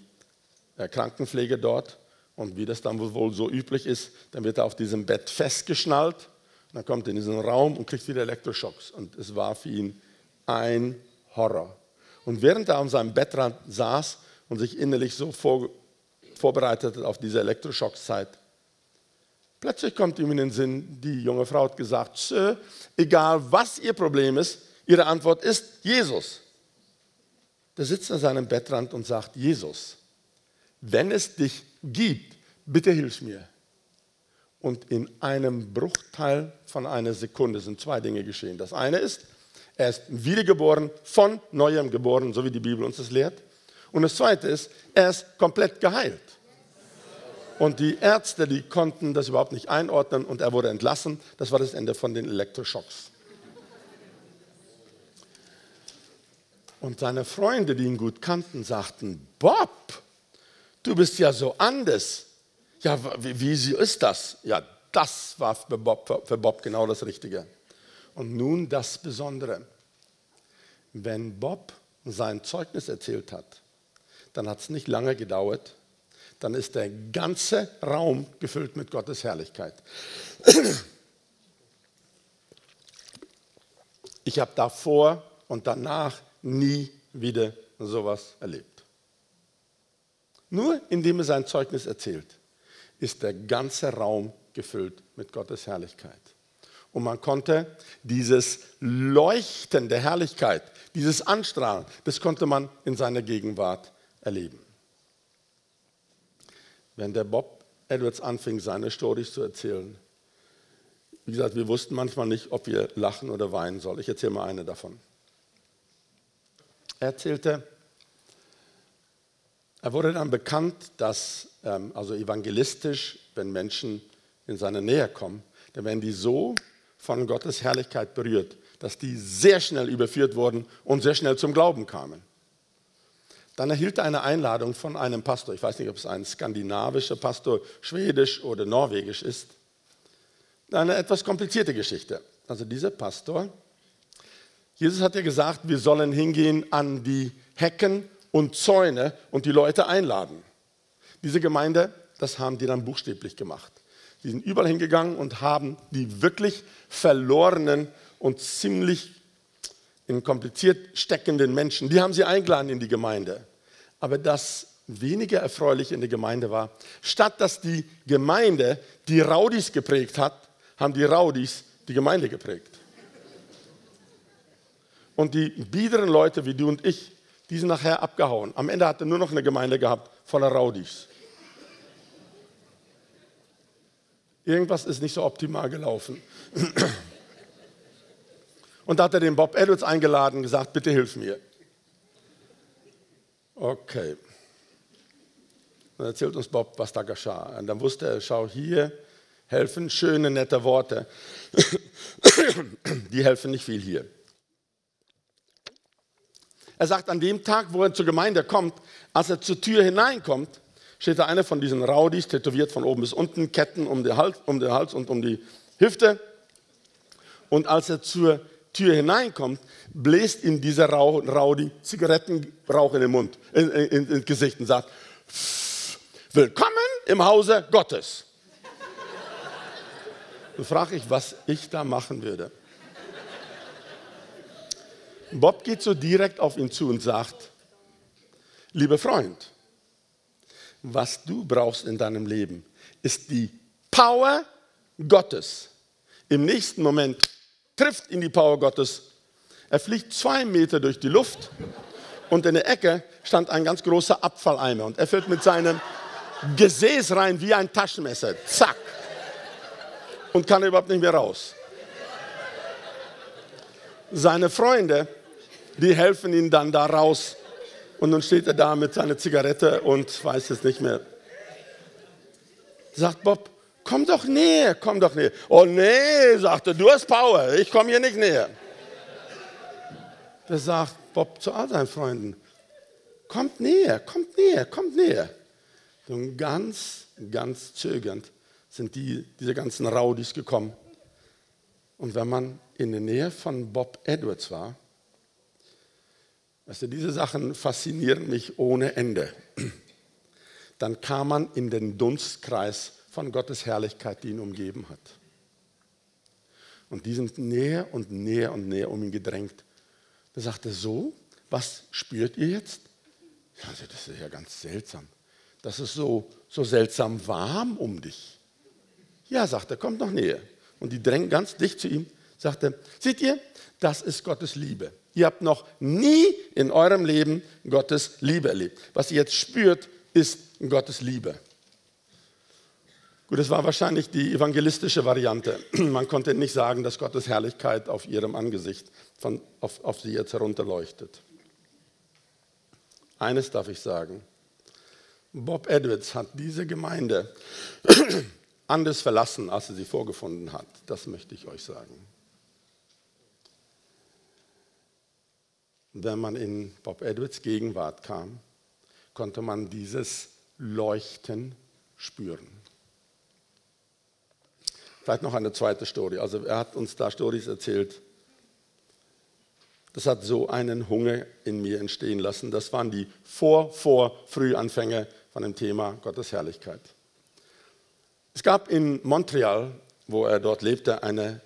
äh, Krankenpflege dort und wie das dann wohl so üblich ist, dann wird er auf diesem Bett festgeschnallt und dann kommt er in diesen Raum und kriegt wieder Elektroschocks. Und es war für ihn ein Horror. Und während er an seinem Bettrand saß und sich innerlich so vor, vorbereitet hat auf diese Elektroschockzeit, Plötzlich kommt ihm in den Sinn, die junge Frau hat gesagt, Sir, egal was ihr Problem ist, ihre Antwort ist Jesus. Der sitzt an seinem Bettrand und sagt, Jesus, wenn es dich gibt, bitte hilf mir. Und in einem Bruchteil von einer Sekunde sind zwei Dinge geschehen. Das eine ist, er ist wiedergeboren, von neuem geboren, so wie die Bibel uns das lehrt. Und das zweite ist, er ist komplett geheilt. Und die Ärzte, die konnten das überhaupt nicht einordnen und er wurde entlassen. Das war das Ende von den Elektroschocks. Und seine Freunde, die ihn gut kannten, sagten, Bob, du bist ja so anders. Ja, wie, wie ist das? Ja, das war für Bob, für Bob genau das Richtige. Und nun das Besondere. Wenn Bob sein Zeugnis erzählt hat, dann hat es nicht lange gedauert, dann ist der ganze Raum gefüllt mit Gottes Herrlichkeit. Ich habe davor und danach nie wieder sowas erlebt. Nur indem er sein Zeugnis erzählt, ist der ganze Raum gefüllt mit Gottes Herrlichkeit. Und man konnte dieses Leuchten der Herrlichkeit, dieses Anstrahlen, das konnte man in seiner Gegenwart erleben. Wenn der Bob Edwards anfing, seine Storys zu erzählen. Wie gesagt, wir wussten manchmal nicht, ob wir lachen oder weinen sollen. Ich erzähle mal eine davon. Er erzählte, er wurde dann bekannt, dass, ähm, also evangelistisch, wenn Menschen in seine Nähe kommen, dann werden die so von Gottes Herrlichkeit berührt, dass die sehr schnell überführt wurden und sehr schnell zum Glauben kamen. Dann erhielt er eine Einladung von einem Pastor. Ich weiß nicht, ob es ein skandinavischer Pastor, schwedisch oder norwegisch ist. Eine etwas komplizierte Geschichte. Also dieser Pastor, Jesus hat ja gesagt, wir sollen hingehen an die Hecken und Zäune und die Leute einladen. Diese Gemeinde, das haben die dann buchstäblich gemacht. Die sind überall hingegangen und haben die wirklich verlorenen und ziemlich in kompliziert steckenden Menschen, die haben sie eingeladen in die Gemeinde. Aber das weniger erfreulich in der Gemeinde war, statt dass die Gemeinde die Raudis geprägt hat, haben die Raudis die Gemeinde geprägt. Und die biederen Leute wie du und ich, die sind nachher abgehauen. Am Ende hat er nur noch eine Gemeinde gehabt voller Raudis. Irgendwas ist nicht so optimal gelaufen. Und da hat er den Bob Edwards eingeladen und gesagt, bitte hilf mir. Okay. Dann erzählt uns Bob, was da geschah. Und dann wusste er, schau hier, helfen schöne, nette Worte. (coughs) Die helfen nicht viel hier. Er sagt, an dem Tag, wo er zur Gemeinde kommt, als er zur Tür hineinkommt, steht da einer von diesen Raudis, tätowiert von oben bis unten, Ketten um den Hals, um den Hals und um die Hüfte. Und als er zur Tür hineinkommt, bläst ihm dieser Raudi Zigarettenrauch in den Mund, in, in, ins Gesicht und sagt, willkommen im Hause Gottes. Dann frage ich, was ich da machen würde. Bob geht so direkt auf ihn zu und sagt, lieber Freund, was du brauchst in deinem Leben, ist die Power Gottes. Im nächsten Moment trifft ihn die Power Gottes. Er fliegt zwei Meter durch die Luft und in der Ecke stand ein ganz großer Abfalleimer und er fällt mit seinem Gesäß rein wie ein Taschenmesser. Zack. Und kann überhaupt nicht mehr raus. Seine Freunde, die helfen ihm dann da raus. Und nun steht er da mit seiner Zigarette und weiß es nicht mehr. Sagt Bob, komm doch näher, komm doch näher. Oh nee, sagte, du hast Power, ich komme hier nicht näher. Da sagt Bob zu all seinen Freunden, kommt näher, kommt näher, kommt näher. Und ganz, ganz zögernd sind die, diese ganzen Raudis gekommen. Und wenn man in der Nähe von Bob Edwards war, also diese Sachen faszinieren mich ohne Ende. Dann kam man in den Dunstkreis von Gottes Herrlichkeit, die ihn umgeben hat. Und die sind näher und näher und näher um ihn gedrängt. Da sagt er so, was spürt ihr jetzt? Also das ist ja ganz seltsam. Das ist so, so seltsam warm um dich. Ja, sagt er, kommt noch näher. Und die drängen ganz dicht zu ihm. Sagt er, seht ihr, das ist Gottes Liebe. Ihr habt noch nie in eurem Leben Gottes Liebe erlebt. Was ihr jetzt spürt, ist Gottes Liebe. Gut, es war wahrscheinlich die evangelistische Variante. (clears throat) Man konnte nicht sagen, dass Gottes Herrlichkeit auf ihrem Angesicht von, auf, auf sie jetzt herunterleuchtet. Eines darf ich sagen. Bob Edwards hat diese Gemeinde (clears throat) anders verlassen, als er sie vorgefunden hat. Das möchte ich euch sagen. Wenn man in Bob Edwards Gegenwart kam, konnte man dieses Leuchten spüren. Vielleicht noch eine zweite Story. Also er hat uns da Stories erzählt. Das hat so einen Hunger in mir entstehen lassen. Das waren die Vor-, Vor-, Frühanfänge von dem Thema Gottes Herrlichkeit. Es gab in Montreal, wo er dort lebte, eine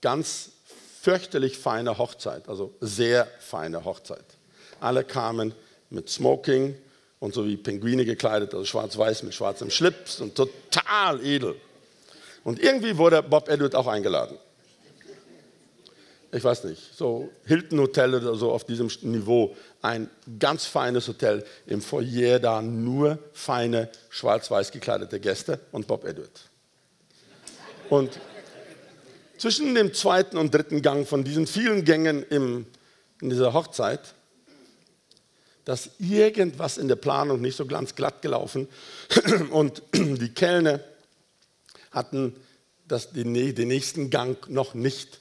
ganz fürchterlich feine Hochzeit, also sehr feine Hochzeit. Alle kamen mit Smoking und so wie Pinguine gekleidet, also schwarz-weiß mit schwarzem Schlips und total edel. Und irgendwie wurde Bob Edward auch eingeladen. ich weiß nicht, so Hilton Hotel oder so auf diesem Niveau, ein ganz feines Hotel, im Foyer da nur feine, schwarz-weiß gekleidete Gäste und Bob Edward. Und zwischen dem zweiten und dritten Gang von diesen vielen Gängen im, in dieser Hochzeit, dass irgendwas in der Planung nicht so ganz glatt gelaufen und die Kellner hatten das, den, den nächsten Gang noch nicht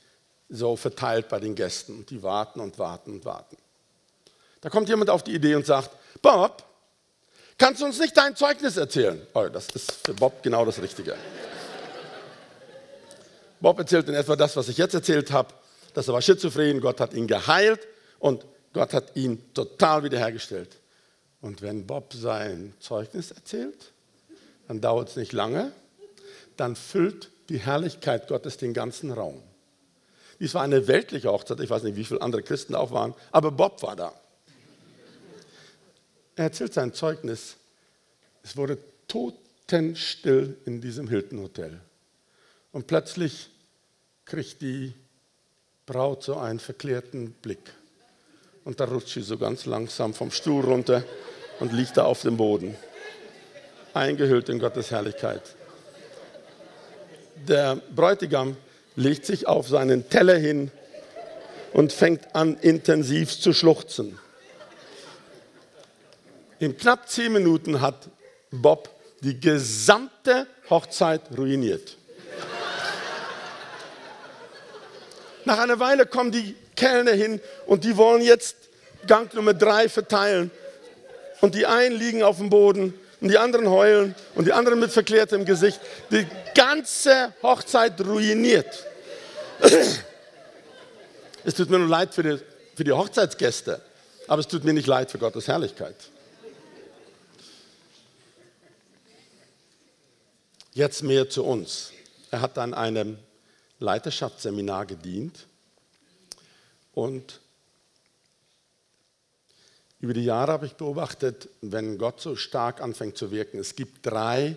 so verteilt bei den Gästen. Die warten und warten und warten. Da kommt jemand auf die Idee und sagt, Bob, kannst du uns nicht dein Zeugnis erzählen? Oh, das ist für Bob genau das Richtige. (laughs) Bob erzählt in etwa das, was ich jetzt erzählt habe, dass er war schizophren, Gott hat ihn geheilt und Gott hat ihn total wiederhergestellt. Und wenn Bob sein Zeugnis erzählt, dann dauert es nicht lange, dann füllt die Herrlichkeit Gottes den ganzen Raum. Dies war eine weltliche Hochzeit. Ich weiß nicht, wie viele andere Christen auch waren, aber Bob war da. Er erzählt sein Zeugnis. Es wurde totenstill in diesem Hilton Hotel. Und plötzlich kriegt die Braut so einen verklärten Blick. Und da rutscht sie so ganz langsam vom Stuhl runter und liegt da auf dem Boden, eingehüllt in Gottes Herrlichkeit. Der Bräutigam legt sich auf seinen Teller hin und fängt an, intensiv zu schluchzen. In knapp zehn Minuten hat Bob die gesamte Hochzeit ruiniert. Nach einer Weile kommen die Kellner hin und die wollen jetzt Gang Nummer drei verteilen. Und die einen liegen auf dem Boden und die anderen heulen und die anderen mit verklärtem Gesicht. Die ganze Hochzeit ruiniert. (clears throat) Es tut mir nur leid für die, für die Hochzeitsgäste, aber es tut mir nicht leid für Gottes Herrlichkeit. Jetzt mehr zu uns. Er hat an einem Leiterschaftsseminar gedient und über die Jahre habe ich beobachtet, wenn Gott so stark anfängt zu wirken, es gibt drei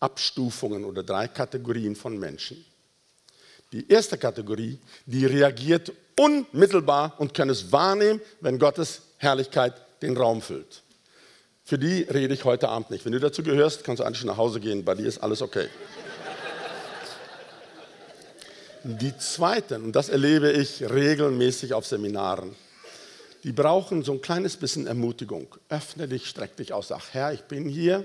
Abstufungen oder drei Kategorien von Menschen. Die erste Kategorie, die reagiert unmittelbar und kann es wahrnehmen, wenn Gottes Herrlichkeit den Raum füllt. Für die rede ich heute Abend nicht. Wenn du dazu gehörst, kannst du eigentlich nach Hause gehen, bei dir ist alles okay. Die zweiten, und das erlebe ich regelmäßig auf Seminaren, die brauchen so ein kleines bisschen Ermutigung. Öffne dich, streck dich aus, sag, Herr, ich bin hier.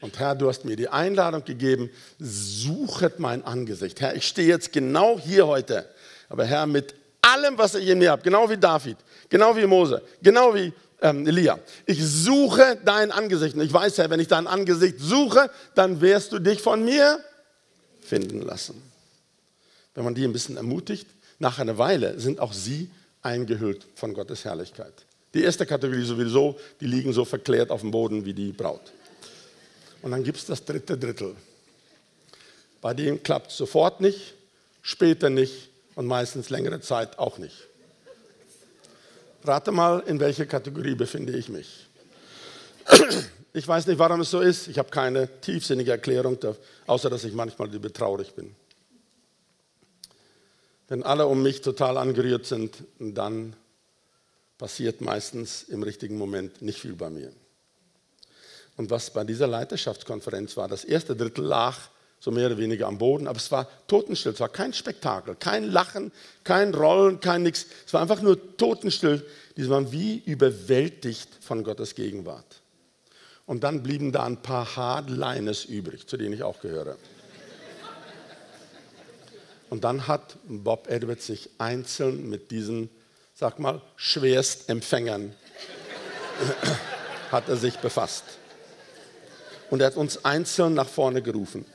Und Herr, du hast mir die Einladung gegeben, suchet mein Angesicht. Herr, ich stehe jetzt genau hier heute. Aber Herr, mit allem, was ich in mir habe, genau wie David, genau wie Mose, genau wie ähm, Elia. Ich suche dein Angesicht. Und ich weiß, Herr, wenn ich dein Angesicht suche, dann wirst du dich von mir finden lassen. Wenn man die ein bisschen ermutigt, nach einer Weile sind auch sie eingehüllt von Gottes Herrlichkeit. Die erste Kategorie sowieso, die liegen so verklärt auf dem Boden wie die Braut. Und dann gibt es das dritte Drittel. Bei dem klappt es sofort nicht, später nicht und meistens längere Zeit auch nicht. Rate mal, in welcher Kategorie befinde ich mich. Ich weiß nicht, warum es so ist. Ich habe keine tiefsinnige Erklärung, außer dass ich manchmal über traurig bin. Wenn alle um mich total angerührt sind, dann passiert meistens im richtigen Moment nicht viel bei mir. Und was bei dieser Leiterschaftskonferenz war, das erste Drittel lag so mehr oder weniger am Boden, aber es war totenstill, es war kein Spektakel, kein Lachen, kein Rollen, kein Nix. Es war einfach nur totenstill. Die waren wie überwältigt von Gottes Gegenwart. Und dann blieben da ein paar Hardliners übrig, zu denen ich auch gehöre. Und dann hat Bob Edwards sich einzeln mit diesen, sag mal, Schwerstempfängern (laughs) hat er sich befasst. Und er hat uns einzeln nach vorne gerufen.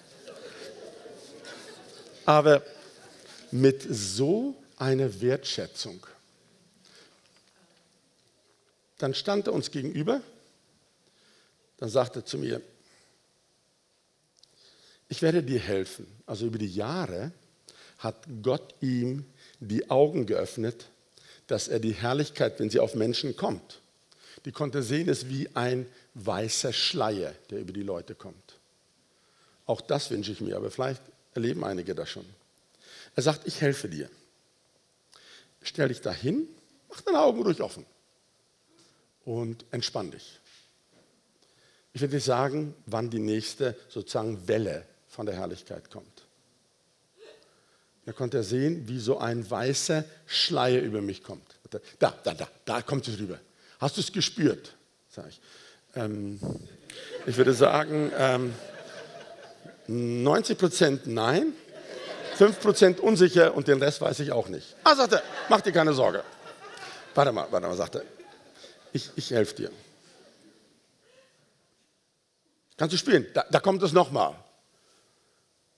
Aber mit so einer Wertschätzung. Dann stand er uns gegenüber, dann sagte er zu mir, ich werde dir helfen. Also über die Jahre hat Gott ihm die Augen geöffnet, dass er die Herrlichkeit, wenn sie auf Menschen kommt, die konnte sehen, ist wie ein weißer Schleier, der über die Leute kommt. Auch das wünsche ich mir, aber vielleicht erleben einige das schon. Er sagt, ich helfe dir. stell dich dahin, mach deine Augen ruhig offen und entspann dich. Ich will dir sagen, wann die nächste sozusagen Welle von der Herrlichkeit kommt. Da konnte er sehen, wie so ein weißer Schleier über mich kommt. Da, da, da, da kommt es rüber. Hast du es gespürt? Sag ich. Ähm, ich würde sagen, ähm, 90 Prozent nein, 5 Prozent unsicher und den Rest weiß ich auch nicht. Ah, sagte er, mach dir keine Sorge. Warte mal, warte mal, sagte er. Ich, ich helfe dir. Kannst du spielen? Da, da kommt es nochmal.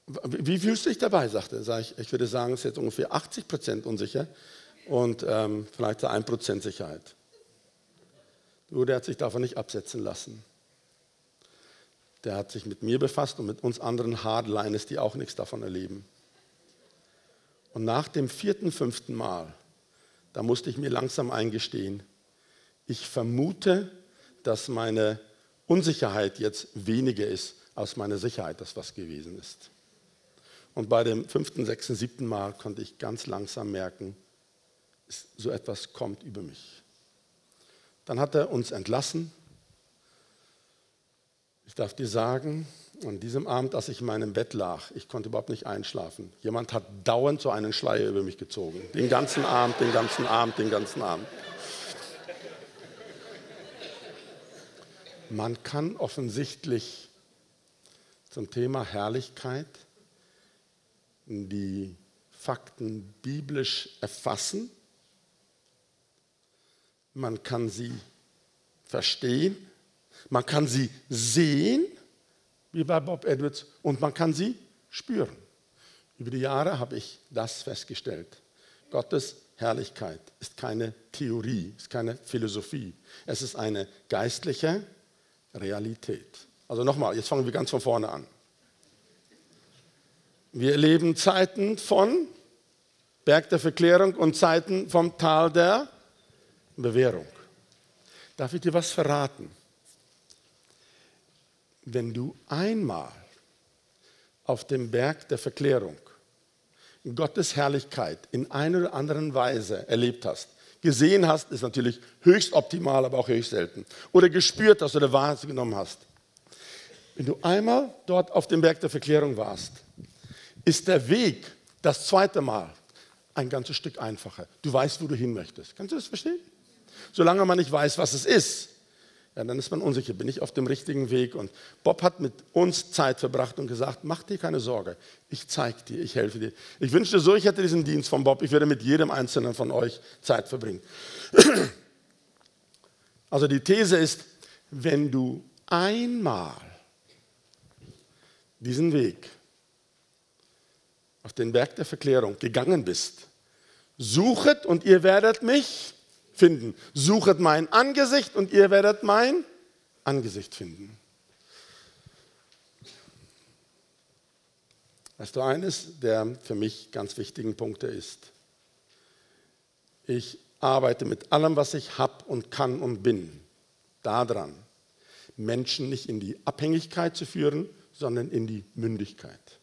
Wie fühlst du dich dabei? sagte Sag ich. Ich würde sagen, es ist jetzt ungefähr 80 Prozent unsicher und ähm, vielleicht so 1 Prozent Sicherheit. Du, der hat sich davon nicht absetzen lassen. Der hat sich mit mir befasst und mit uns anderen Hardliners, die auch nichts davon erleben. Und nach dem vierten, fünften Mal, da musste ich mir langsam eingestehen, ich vermute, dass meine Unsicherheit jetzt weniger ist als meine Sicherheit, dass was gewesen ist. Und bei dem fünften, sechsten, siebten Mal konnte ich ganz langsam merken, so etwas kommt über mich. Dann hat er uns entlassen. Ich darf dir sagen, an diesem Abend, als ich in meinem Bett lag, ich konnte überhaupt nicht einschlafen. Jemand hat dauernd so einen Schleier über mich gezogen. Den ganzen Abend, den ganzen Abend, den ganzen Abend. Man kann offensichtlich zum Thema Herrlichkeit die Fakten biblisch erfassen. Man kann sie verstehen. Man kann sie sehen, wie bei Bob Edwards, und man kann sie spüren. Über die Jahre habe ich das festgestellt. Gottes Herrlichkeit ist keine Theorie, ist keine Philosophie. Es ist eine geistliche Realität. Also nochmal, jetzt fangen wir ganz von vorne an. Wir erleben Zeiten von Berg der Verklärung und Zeiten vom Tal der Bewährung. Darf ich dir was verraten? Wenn du einmal auf dem Berg der Verklärung Gottes Herrlichkeit in einer oder anderen Weise erlebt hast, gesehen hast, ist natürlich höchst optimal, aber auch höchst selten, oder gespürt hast oder wahrgenommen hast. Wenn du einmal dort auf dem Berg der Verklärung warst, ist der Weg das zweite Mal ein ganzes Stück einfacher. Du weißt, wo du hin möchtest. Kannst du das verstehen? Solange man nicht weiß, was es ist, ja, dann ist man unsicher, bin ich auf dem richtigen Weg. Und Bob hat mit uns Zeit verbracht und gesagt, mach dir keine Sorge, ich zeige dir, ich helfe dir. Ich wünschte so, ich hätte diesen Dienst von Bob, ich würde mit jedem Einzelnen von euch Zeit verbringen. (clears throat) Also die These ist, wenn du einmal diesen Weg auf den Berg der Verklärung gegangen bist, suchet und ihr werdet mich finden. Suchet mein Angesicht und ihr werdet mein Angesicht finden. Weißt du, eines der für mich ganz wichtigen Punkte ist, ich arbeite mit allem, was ich habe und kann und bin, daran, Menschen nicht in die Abhängigkeit zu führen, sondern in die Mündigkeit.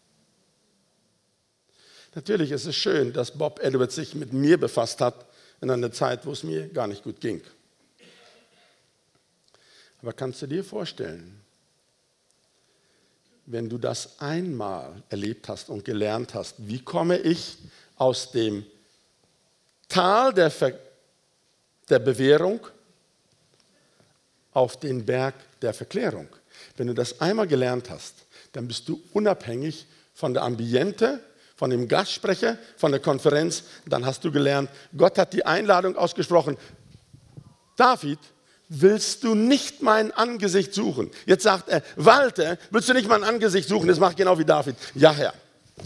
Natürlich ist es schön, dass Bob Edwards sich mit mir befasst hat in einer Zeit, wo es mir gar nicht gut ging. Aber kannst du dir vorstellen, wenn du das einmal erlebt hast und gelernt hast, wie komme ich aus dem Tal der, Ver der Bewährung auf den Berg der Verklärung? Wenn du das einmal gelernt hast, dann bist du unabhängig von der Ambiente, von dem Gastsprecher, von der Konferenz, dann hast du gelernt, Gott hat die Einladung ausgesprochen. David, willst du nicht mein Angesicht suchen? Jetzt sagt er, Walter, willst du nicht mein Angesicht suchen? Das macht genau wie David. Ja, Herr,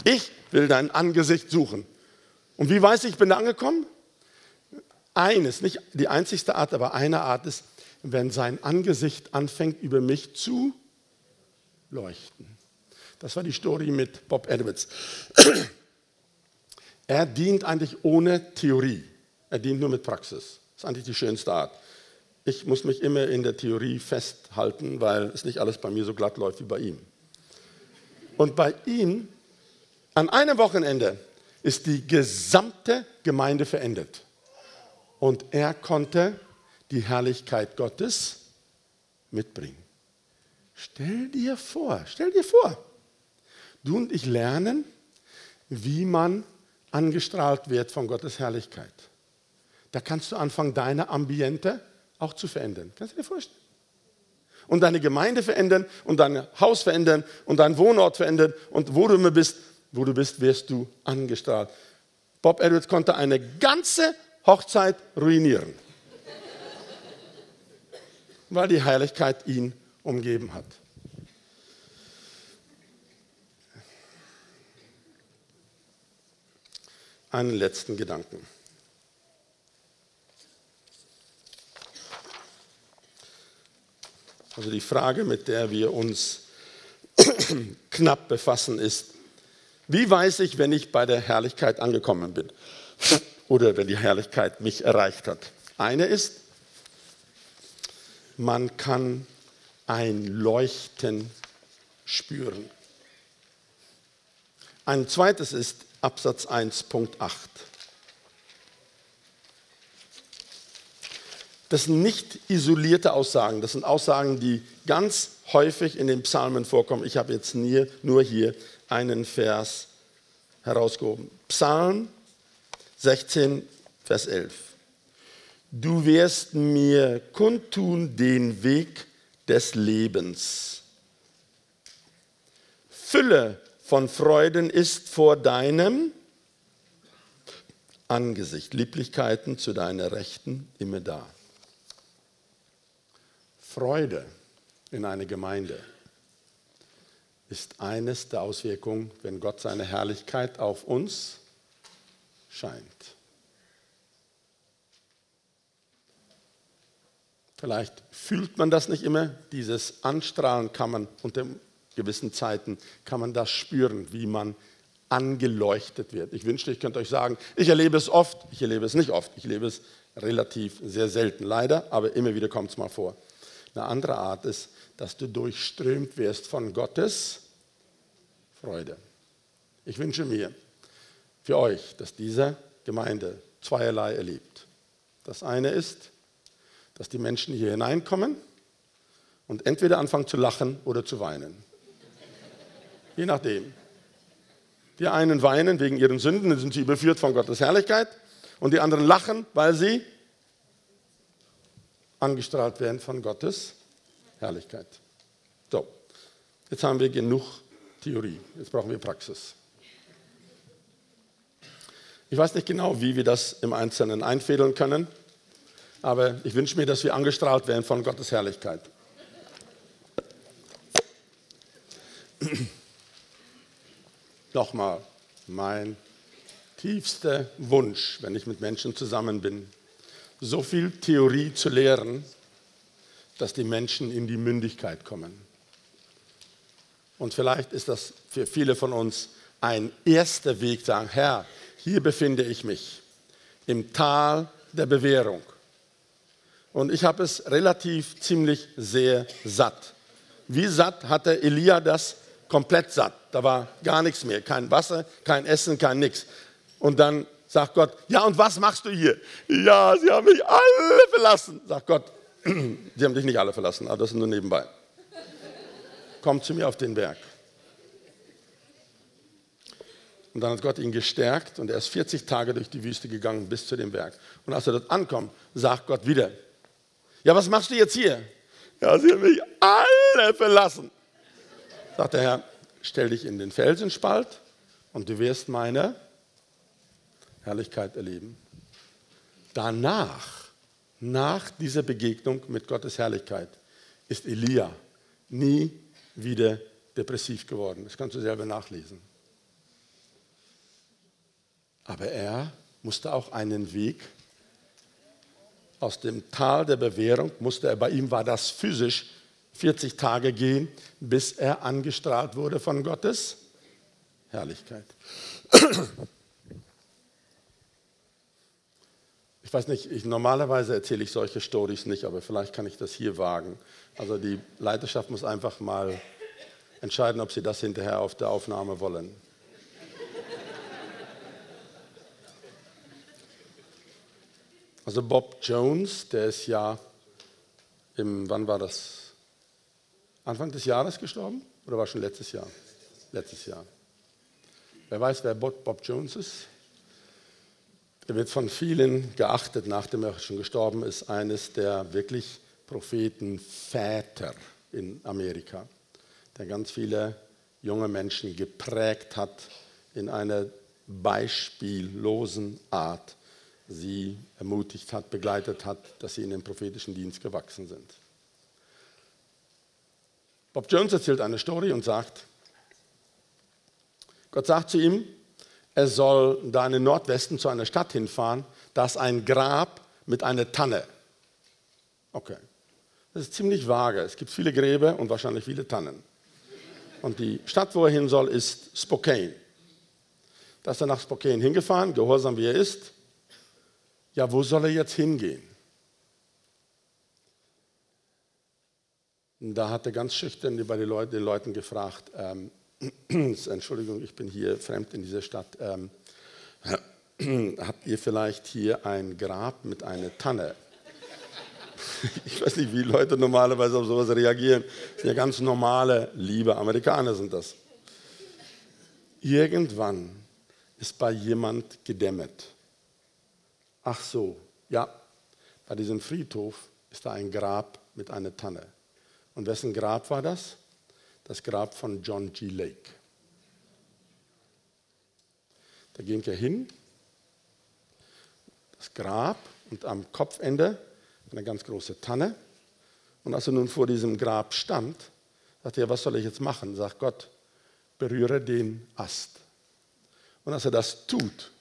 ich will dein Angesicht suchen. Und wie weiß ich, ich bin da angekommen? Eines, nicht die einzigste Art, aber eine Art ist, wenn sein Angesicht anfängt, über mich zu leuchten. Das war die Story mit Bob Edwards. (clears throat) Er dient eigentlich ohne Theorie. Er dient nur mit Praxis. Das ist eigentlich die schönste Art. Ich muss mich immer in der Theorie festhalten, weil es nicht alles bei mir so glatt läuft wie bei ihm. Und bei ihm, an einem Wochenende, ist die gesamte Gemeinde verendet. Und er konnte die Herrlichkeit Gottes mitbringen. Stell dir vor, stell dir vor, du und ich lernen, wie man angestrahlt wird von Gottes Herrlichkeit. Da kannst du anfangen, deine Ambiente auch zu verändern. Kannst du dir vorstellen? Und deine Gemeinde verändern und dein Haus verändern und deinen Wohnort verändern und wo du immer bist, wo du bist, wirst du angestrahlt. Bob Edwards konnte eine ganze Hochzeit ruinieren, weil die Heiligkeit ihn umgeben hat. Einen letzten Gedanken. Also die Frage, mit der wir uns (clears throat) knapp befassen, ist, wie weiß ich, wenn ich bei der Herrlichkeit angekommen bin (clears throat) oder wenn die Herrlichkeit mich erreicht hat? Eine ist, man kann ein Leuchten spüren. Ein zweites ist Absatz 1.8. Das sind nicht isolierte Aussagen, das sind Aussagen, die ganz häufig in den Psalmen vorkommen. Ich habe jetzt nur hier einen Vers herausgehoben. Psalm 16, Vers 11. Du wirst mir kundtun den Weg des Lebens. Fülle von Freuden ist vor deinem Angesicht. Lieblichkeiten zu deiner Rechten immer da. Freude in eine Gemeinde ist eines der Auswirkungen, wenn Gott seine Herrlichkeit auf uns scheint. Vielleicht fühlt man das nicht immer, dieses Anstrahlen kann man unter gewissen Zeiten, kann man das spüren, wie man angeleuchtet wird. Ich wünschte, ich könnte euch sagen, ich erlebe es oft, ich erlebe es nicht oft, ich erlebe es relativ sehr selten, leider, aber immer wieder kommt es mal vor. Eine andere Art ist, dass du durchströmt wirst von Gottes Freude. Ich wünsche mir für euch, dass diese Gemeinde zweierlei erlebt. Das eine ist, dass die Menschen hier hineinkommen und entweder anfangen zu lachen oder zu weinen. Je nachdem. Die einen weinen wegen ihren Sünden, dann sind sie überführt von Gottes Herrlichkeit. Und die anderen lachen, weil sie angestrahlt werden von Gottes Herrlichkeit. So, jetzt haben wir genug Theorie, jetzt brauchen wir Praxis. Ich weiß nicht genau, wie wir das im Einzelnen einfädeln können, aber ich wünsche mir, dass wir angestrahlt werden von Gottes Herrlichkeit. Nochmal, mein tiefster Wunsch, wenn ich mit Menschen zusammen bin, so viel Theorie zu lehren, dass die Menschen in die Mündigkeit kommen. Und vielleicht ist das für viele von uns ein erster Weg, sagen, Herr, hier befinde ich mich im Tal der Bewährung. Und ich habe es relativ ziemlich sehr satt. Wie satt hatte Elia das? Komplett satt. Da war gar nichts mehr. Kein Wasser, kein Essen, kein nichts. Und dann sagt Gott, ja und was machst du hier? Ja, sie haben mich alle verlassen. Sagt Gott, (clears throat) sie haben dich nicht alle verlassen, aber das ist nur nebenbei. Komm zu mir auf den Berg. Und dann hat Gott ihn gestärkt und er ist 40 Tage durch die Wüste gegangen bis zu dem Berg. Und als er dort ankommt, sagt Gott wieder, ja, was machst du jetzt hier? Ja, sie haben mich alle verlassen. Sagt der Herr, stell dich in den Felsenspalt und du wirst meine Herrlichkeit erleben. Danach, nach dieser Begegnung mit Gottes Herrlichkeit, ist Elia nie wieder depressiv geworden. Das kannst du selber nachlesen. Aber er musste auch einen Weg aus dem Tal der Bewährung, musste er, bei ihm war das physisch 40 Tage gehen, bis er angestrahlt wurde von Gottes Herrlichkeit. Ich weiß nicht, ich, normalerweise erzähle ich solche Stories nicht, aber vielleicht kann ich das hier wagen. Also die Leiterschaft muss einfach mal entscheiden, ob sie das hinterher auf der Aufnahme wollen. Also Bob Jones, der ist ja im, wann war das? Anfang des Jahres gestorben? Oder war schon letztes Jahr? Letztes Jahr. Wer weiß, wer Bob Jones ist? Er wird von vielen geachtet, nachdem er schon gestorben ist, eines der wirklich Prophetenväter in Amerika, der ganz viele junge Menschen geprägt hat in einer beispiellosen Art, sie ermutigt hat, begleitet hat, dass sie in den prophetischen Dienst gewachsen sind. Bob Jones erzählt eine Story und sagt, Gott sagt zu ihm, er soll da in den Nordwesten zu einer Stadt hinfahren, da ist ein Grab mit einer Tanne. Okay. Das ist ziemlich vage. Es gibt viele Gräber und wahrscheinlich viele Tannen. Und die Stadt, wo er hin soll, ist Spokane. Da ist er nach Spokane hingefahren, gehorsam wie er ist. Ja, wo soll er jetzt hingehen? Und da hat er ganz schüchtern bei den Leuten, gefragt, ähm, (clears throat) Entschuldigung, ich bin hier fremd in dieser Stadt, ähm, (clears throat) habt ihr vielleicht hier ein Grab mit einer Tanne? (laughs) Ich weiß nicht, wie Leute normalerweise auf sowas reagieren. Das sind ja ganz normale, liebe Amerikaner sind das. Irgendwann ist bei jemand gedämmert. Ach so, ja, bei diesem Friedhof ist da ein Grab mit einer Tanne. Und wessen Grab war das? Das Grab von John G. Lake. Da ging er hin, das Grab und am Kopfende eine ganz große Tanne. Und als er nun vor diesem Grab stand, sagte er, was soll ich jetzt machen? Sagt Gott, berühre den Ast. Und als er das tut,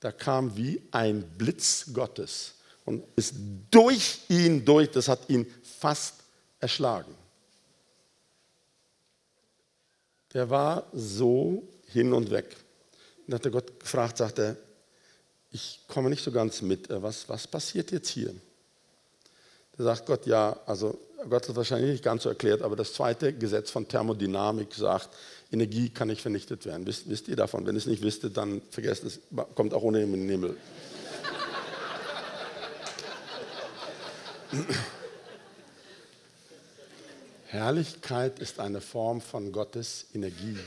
da kam wie ein Blitz Gottes und ist durch ihn durch, das hat ihn fast erschlagen. Der war so hin und weg. Und hat der Gott gefragt, sagt er, ich komme nicht so ganz mit, äh, was, was passiert jetzt hier? Da sagt Gott, ja, also Gott hat wahrscheinlich nicht ganz so erklärt, aber das zweite Gesetz von Thermodynamik sagt, Energie kann nicht vernichtet werden. Wisst, wisst ihr davon? Wenn ihr es nicht wisst, dann vergesst es, kommt auch ohne in den Himmel. Herrlichkeit ist eine Form von Gottes Energie.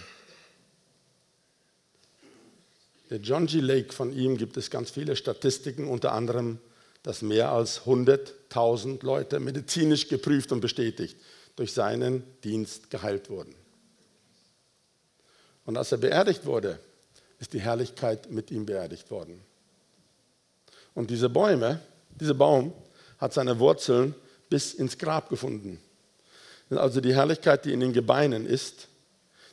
Der John G. Lake, von ihm gibt es ganz viele Statistiken, unter anderem, dass mehr als 100.000 Leute medizinisch geprüft und bestätigt durch seinen Dienst geheilt wurden. Und als er beerdigt wurde, ist die Herrlichkeit mit ihm beerdigt worden. Und diese Bäume, dieser Baum hat seine Wurzeln bis ins Grab gefunden. Also die Herrlichkeit, die in den Gebeinen ist,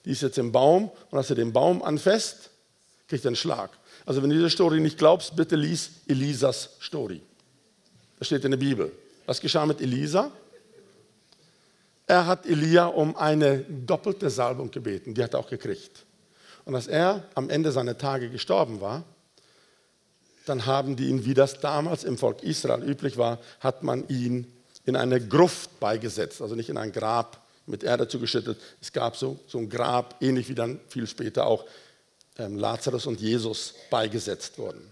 die ist jetzt im Baum und als er den Baum anfasst, kriegt er einen Schlag. Also wenn du diese Story nicht glaubst, bitte lies Elisas Story. Das steht in der Bibel. Was geschah mit Elisa? Er hat Elia um eine doppelte Salbung gebeten, die hat er auch gekriegt. Und als er am Ende seiner Tage gestorben war, dann haben die ihn, wie das damals im Volk Israel üblich war, hat man ihn in eine Gruft beigesetzt, also nicht in ein Grab mit Erde zugeschüttet. Es gab so, so ein Grab, ähnlich wie dann viel später auch ähm, Lazarus und Jesus beigesetzt wurden.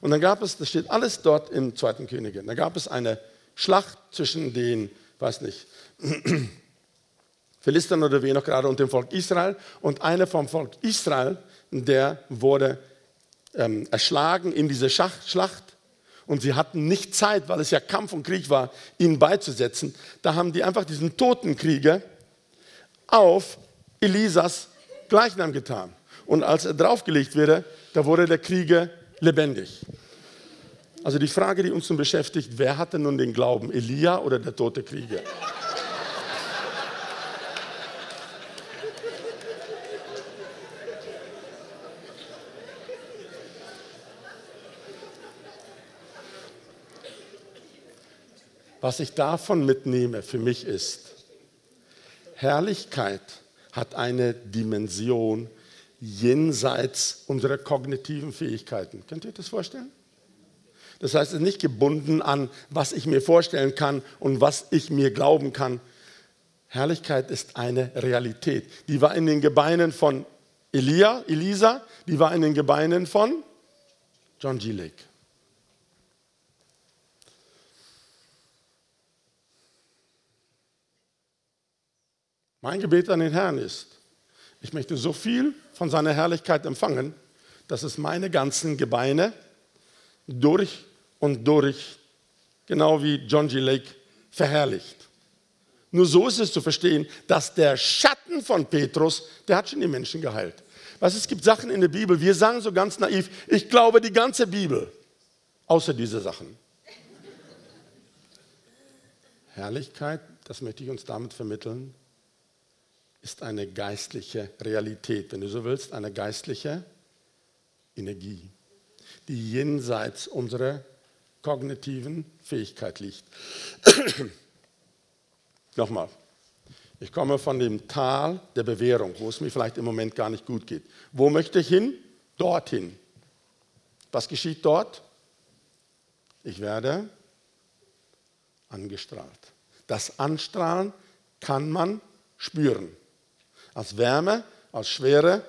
Und dann gab es, das steht alles dort im zweiten Könige, da gab es eine Schlacht zwischen den, weiß nicht, (clears throat) Philistern oder wie noch gerade und dem Volk Israel. Und einer vom Volk Israel, der wurde ähm, erschlagen in dieser Schlacht und sie hatten nicht Zeit, weil es ja Kampf und Krieg war, ihn beizusetzen. Da haben die einfach diesen toten Krieger auf Elisas Gleichnam getan. Und als er draufgelegt wurde, da wurde der Krieger lebendig. Also die Frage, die uns nun beschäftigt, wer hatte nun den Glauben, Elia oder der tote Krieger? Was ich davon mitnehme für mich ist, Herrlichkeit hat eine Dimension jenseits unserer kognitiven Fähigkeiten. Könnt ihr euch das vorstellen? Das heißt, es ist nicht gebunden an, was ich mir vorstellen kann und was ich mir glauben kann. Herrlichkeit ist eine Realität. Die war in den Gebeinen von Elia, Elisa, die war in den Gebeinen von John G. Lake. Mein Gebet an den Herrn ist, ich möchte so viel von seiner Herrlichkeit empfangen, dass es meine ganzen Gebeine durch und durch, genau wie John G. Lake, verherrlicht. Nur so ist es zu verstehen, dass der Schatten von Petrus, der hat schon die Menschen geheilt. Was es gibt Sachen in der Bibel, wir sagen so ganz naiv, ich glaube die ganze Bibel, außer diese Sachen. Herrlichkeit, das möchte ich uns damit vermitteln, ist eine geistliche Realität, wenn du so willst, eine geistliche Energie, die jenseits unserer kognitiven Fähigkeit liegt. (clears throat) Nochmal, ich komme von dem Tal der Bewährung, wo es mir vielleicht im Moment gar nicht gut geht. Wo möchte ich hin? Dorthin. Was geschieht dort? Ich werde angestrahlt. Das Anstrahlen kann man spüren. Als Wärme, als Schwere,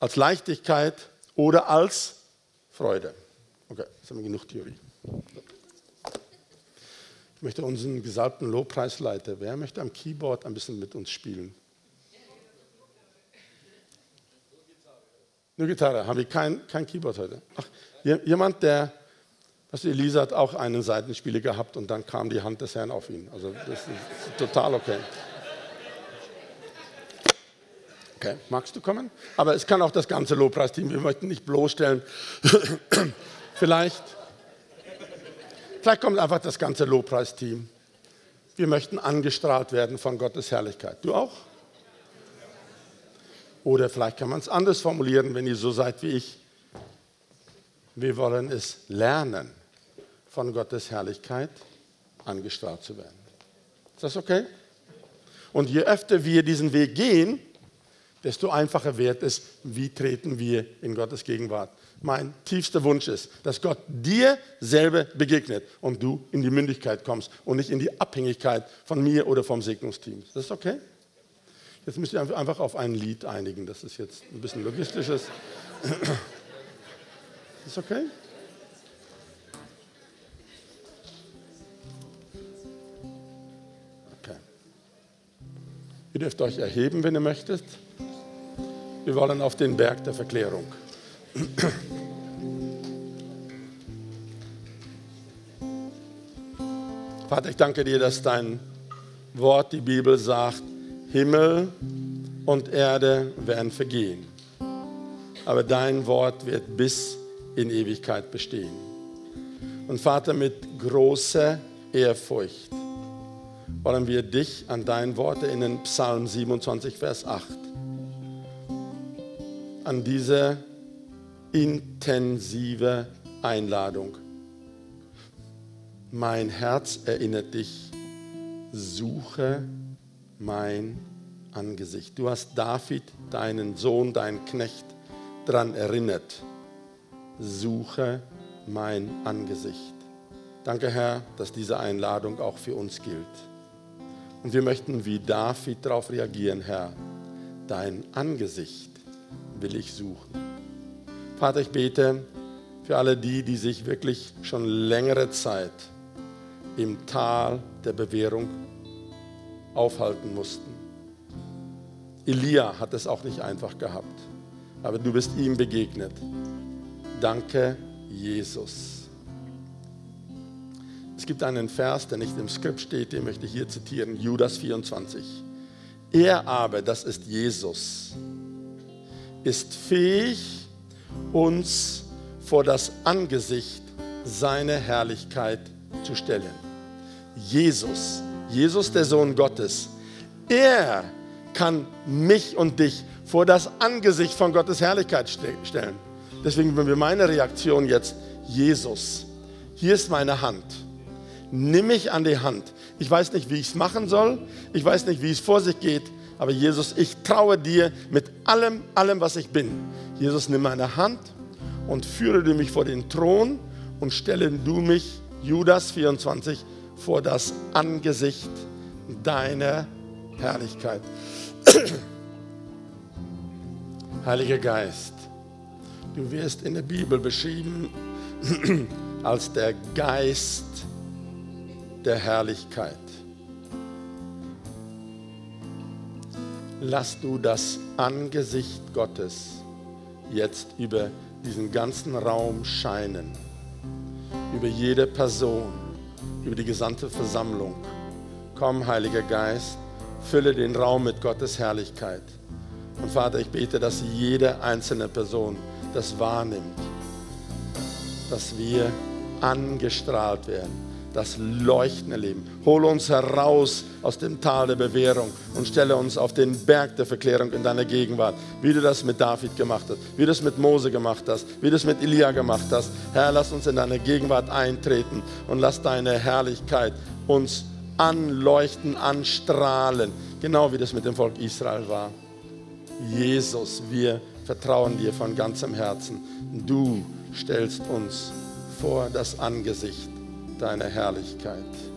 als Leichtigkeit oder als Freude. Okay, jetzt haben wir genug Theorie möchte unseren gesalbten Lobpreisleiter, wer möchte am Keyboard ein bisschen mit uns spielen? Nur Gitarre. Haben wir kein, kein Keyboard heute? Ach, jemand, der, was Elisa hat auch einen Seitenspieler gehabt und dann kam die Hand des Herrn auf ihn. Also das ist total okay. Okay, magst du kommen? Aber es kann auch das ganze Lobpreisteam. Wir möchten nicht bloßstellen. (coughs) Vielleicht Vielleicht kommt einfach das ganze Lobpreisteam. Wir möchten angestrahlt werden von Gottes Herrlichkeit. Du auch? Oder vielleicht kann man es anders formulieren, wenn ihr so seid wie ich. Wir wollen es lernen, von Gottes Herrlichkeit angestrahlt zu werden. Ist das okay? Und je öfter wir diesen Weg gehen, desto einfacher wird es, wie treten wir in Gottes Gegenwart mein tiefster Wunsch ist, dass Gott dir selber begegnet und du in die Mündigkeit kommst und nicht in die Abhängigkeit von mir oder vom Segnungsteam. Ist das okay? Jetzt müsst ihr einfach auf ein Lied einigen. Das ist jetzt ein bisschen logistisches. Ist okay? Okay. Ihr dürft euch erheben, wenn ihr möchtet. Wir wollen auf den Berg der Verklärung. Vater, ich danke dir, dass dein Wort, die Bibel sagt, Himmel und Erde werden vergehen, aber dein Wort wird bis in Ewigkeit bestehen. Und Vater, mit großer Ehrfurcht wollen wir dich an dein Wort erinnern, Psalm 27, Vers 8. An diese intensive Einladung. Mein Herz erinnert dich, suche mein Angesicht. Du hast David, deinen Sohn, deinen Knecht, daran erinnert. Suche mein Angesicht. Danke, Herr, dass diese Einladung auch für uns gilt. Und wir möchten wie David darauf reagieren, Herr. Dein Angesicht will ich suchen. Vater, ich bete für alle die, die sich wirklich schon längere Zeit im Tal der Bewährung aufhalten mussten. Elia hat es auch nicht einfach gehabt, aber du bist ihm begegnet. Danke, Jesus. Es gibt einen Vers, der nicht im Skript steht, den möchte ich hier zitieren, Judas 24. Er aber, das ist Jesus, ist fähig, uns vor das Angesicht seiner Herrlichkeit zu stellen. Jesus, Jesus der Sohn Gottes, er kann mich und dich vor das Angesicht von Gottes Herrlichkeit stellen. Deswegen wenn wir meine Reaktion jetzt, Jesus, hier ist meine Hand. Nimm mich an die Hand. Ich weiß nicht, wie ich es machen soll. Ich weiß nicht, wie es vor sich geht. Aber Jesus, ich traue dir mit allem, allem, was ich bin. Jesus, nimm meine Hand und führe du mich vor den Thron und stelle du mich, Judas 24, vor das Angesicht deiner Herrlichkeit. (clears throat) Heiliger Geist, Du wirst in der Bibel beschrieben (clears throat) als der Geist der Herrlichkeit. Lass du das Angesicht Gottes jetzt über diesen ganzen Raum scheinen, über jede Person, über die gesamte Versammlung. Komm, Heiliger Geist, fülle den Raum mit Gottes Herrlichkeit. Und Vater, ich bete, dass jede einzelne Person das wahrnimmt, dass wir angestrahlt werden, das Leuchten erleben. Hole uns heraus aus dem Tal der Bewährung und stelle uns auf den Berg der Verklärung in deiner Gegenwart, wie du das mit David gemacht hast, wie du das mit Mose gemacht hast, wie du das mit Elia gemacht hast. Herr, lass uns in deine Gegenwart eintreten und lass deine Herrlichkeit uns anleuchten, anstrahlen, genau wie das mit dem Volk Israel war. Jesus, wir vertrauen dir von ganzem Herzen. Du stellst uns vor das Angesicht deiner Herrlichkeit.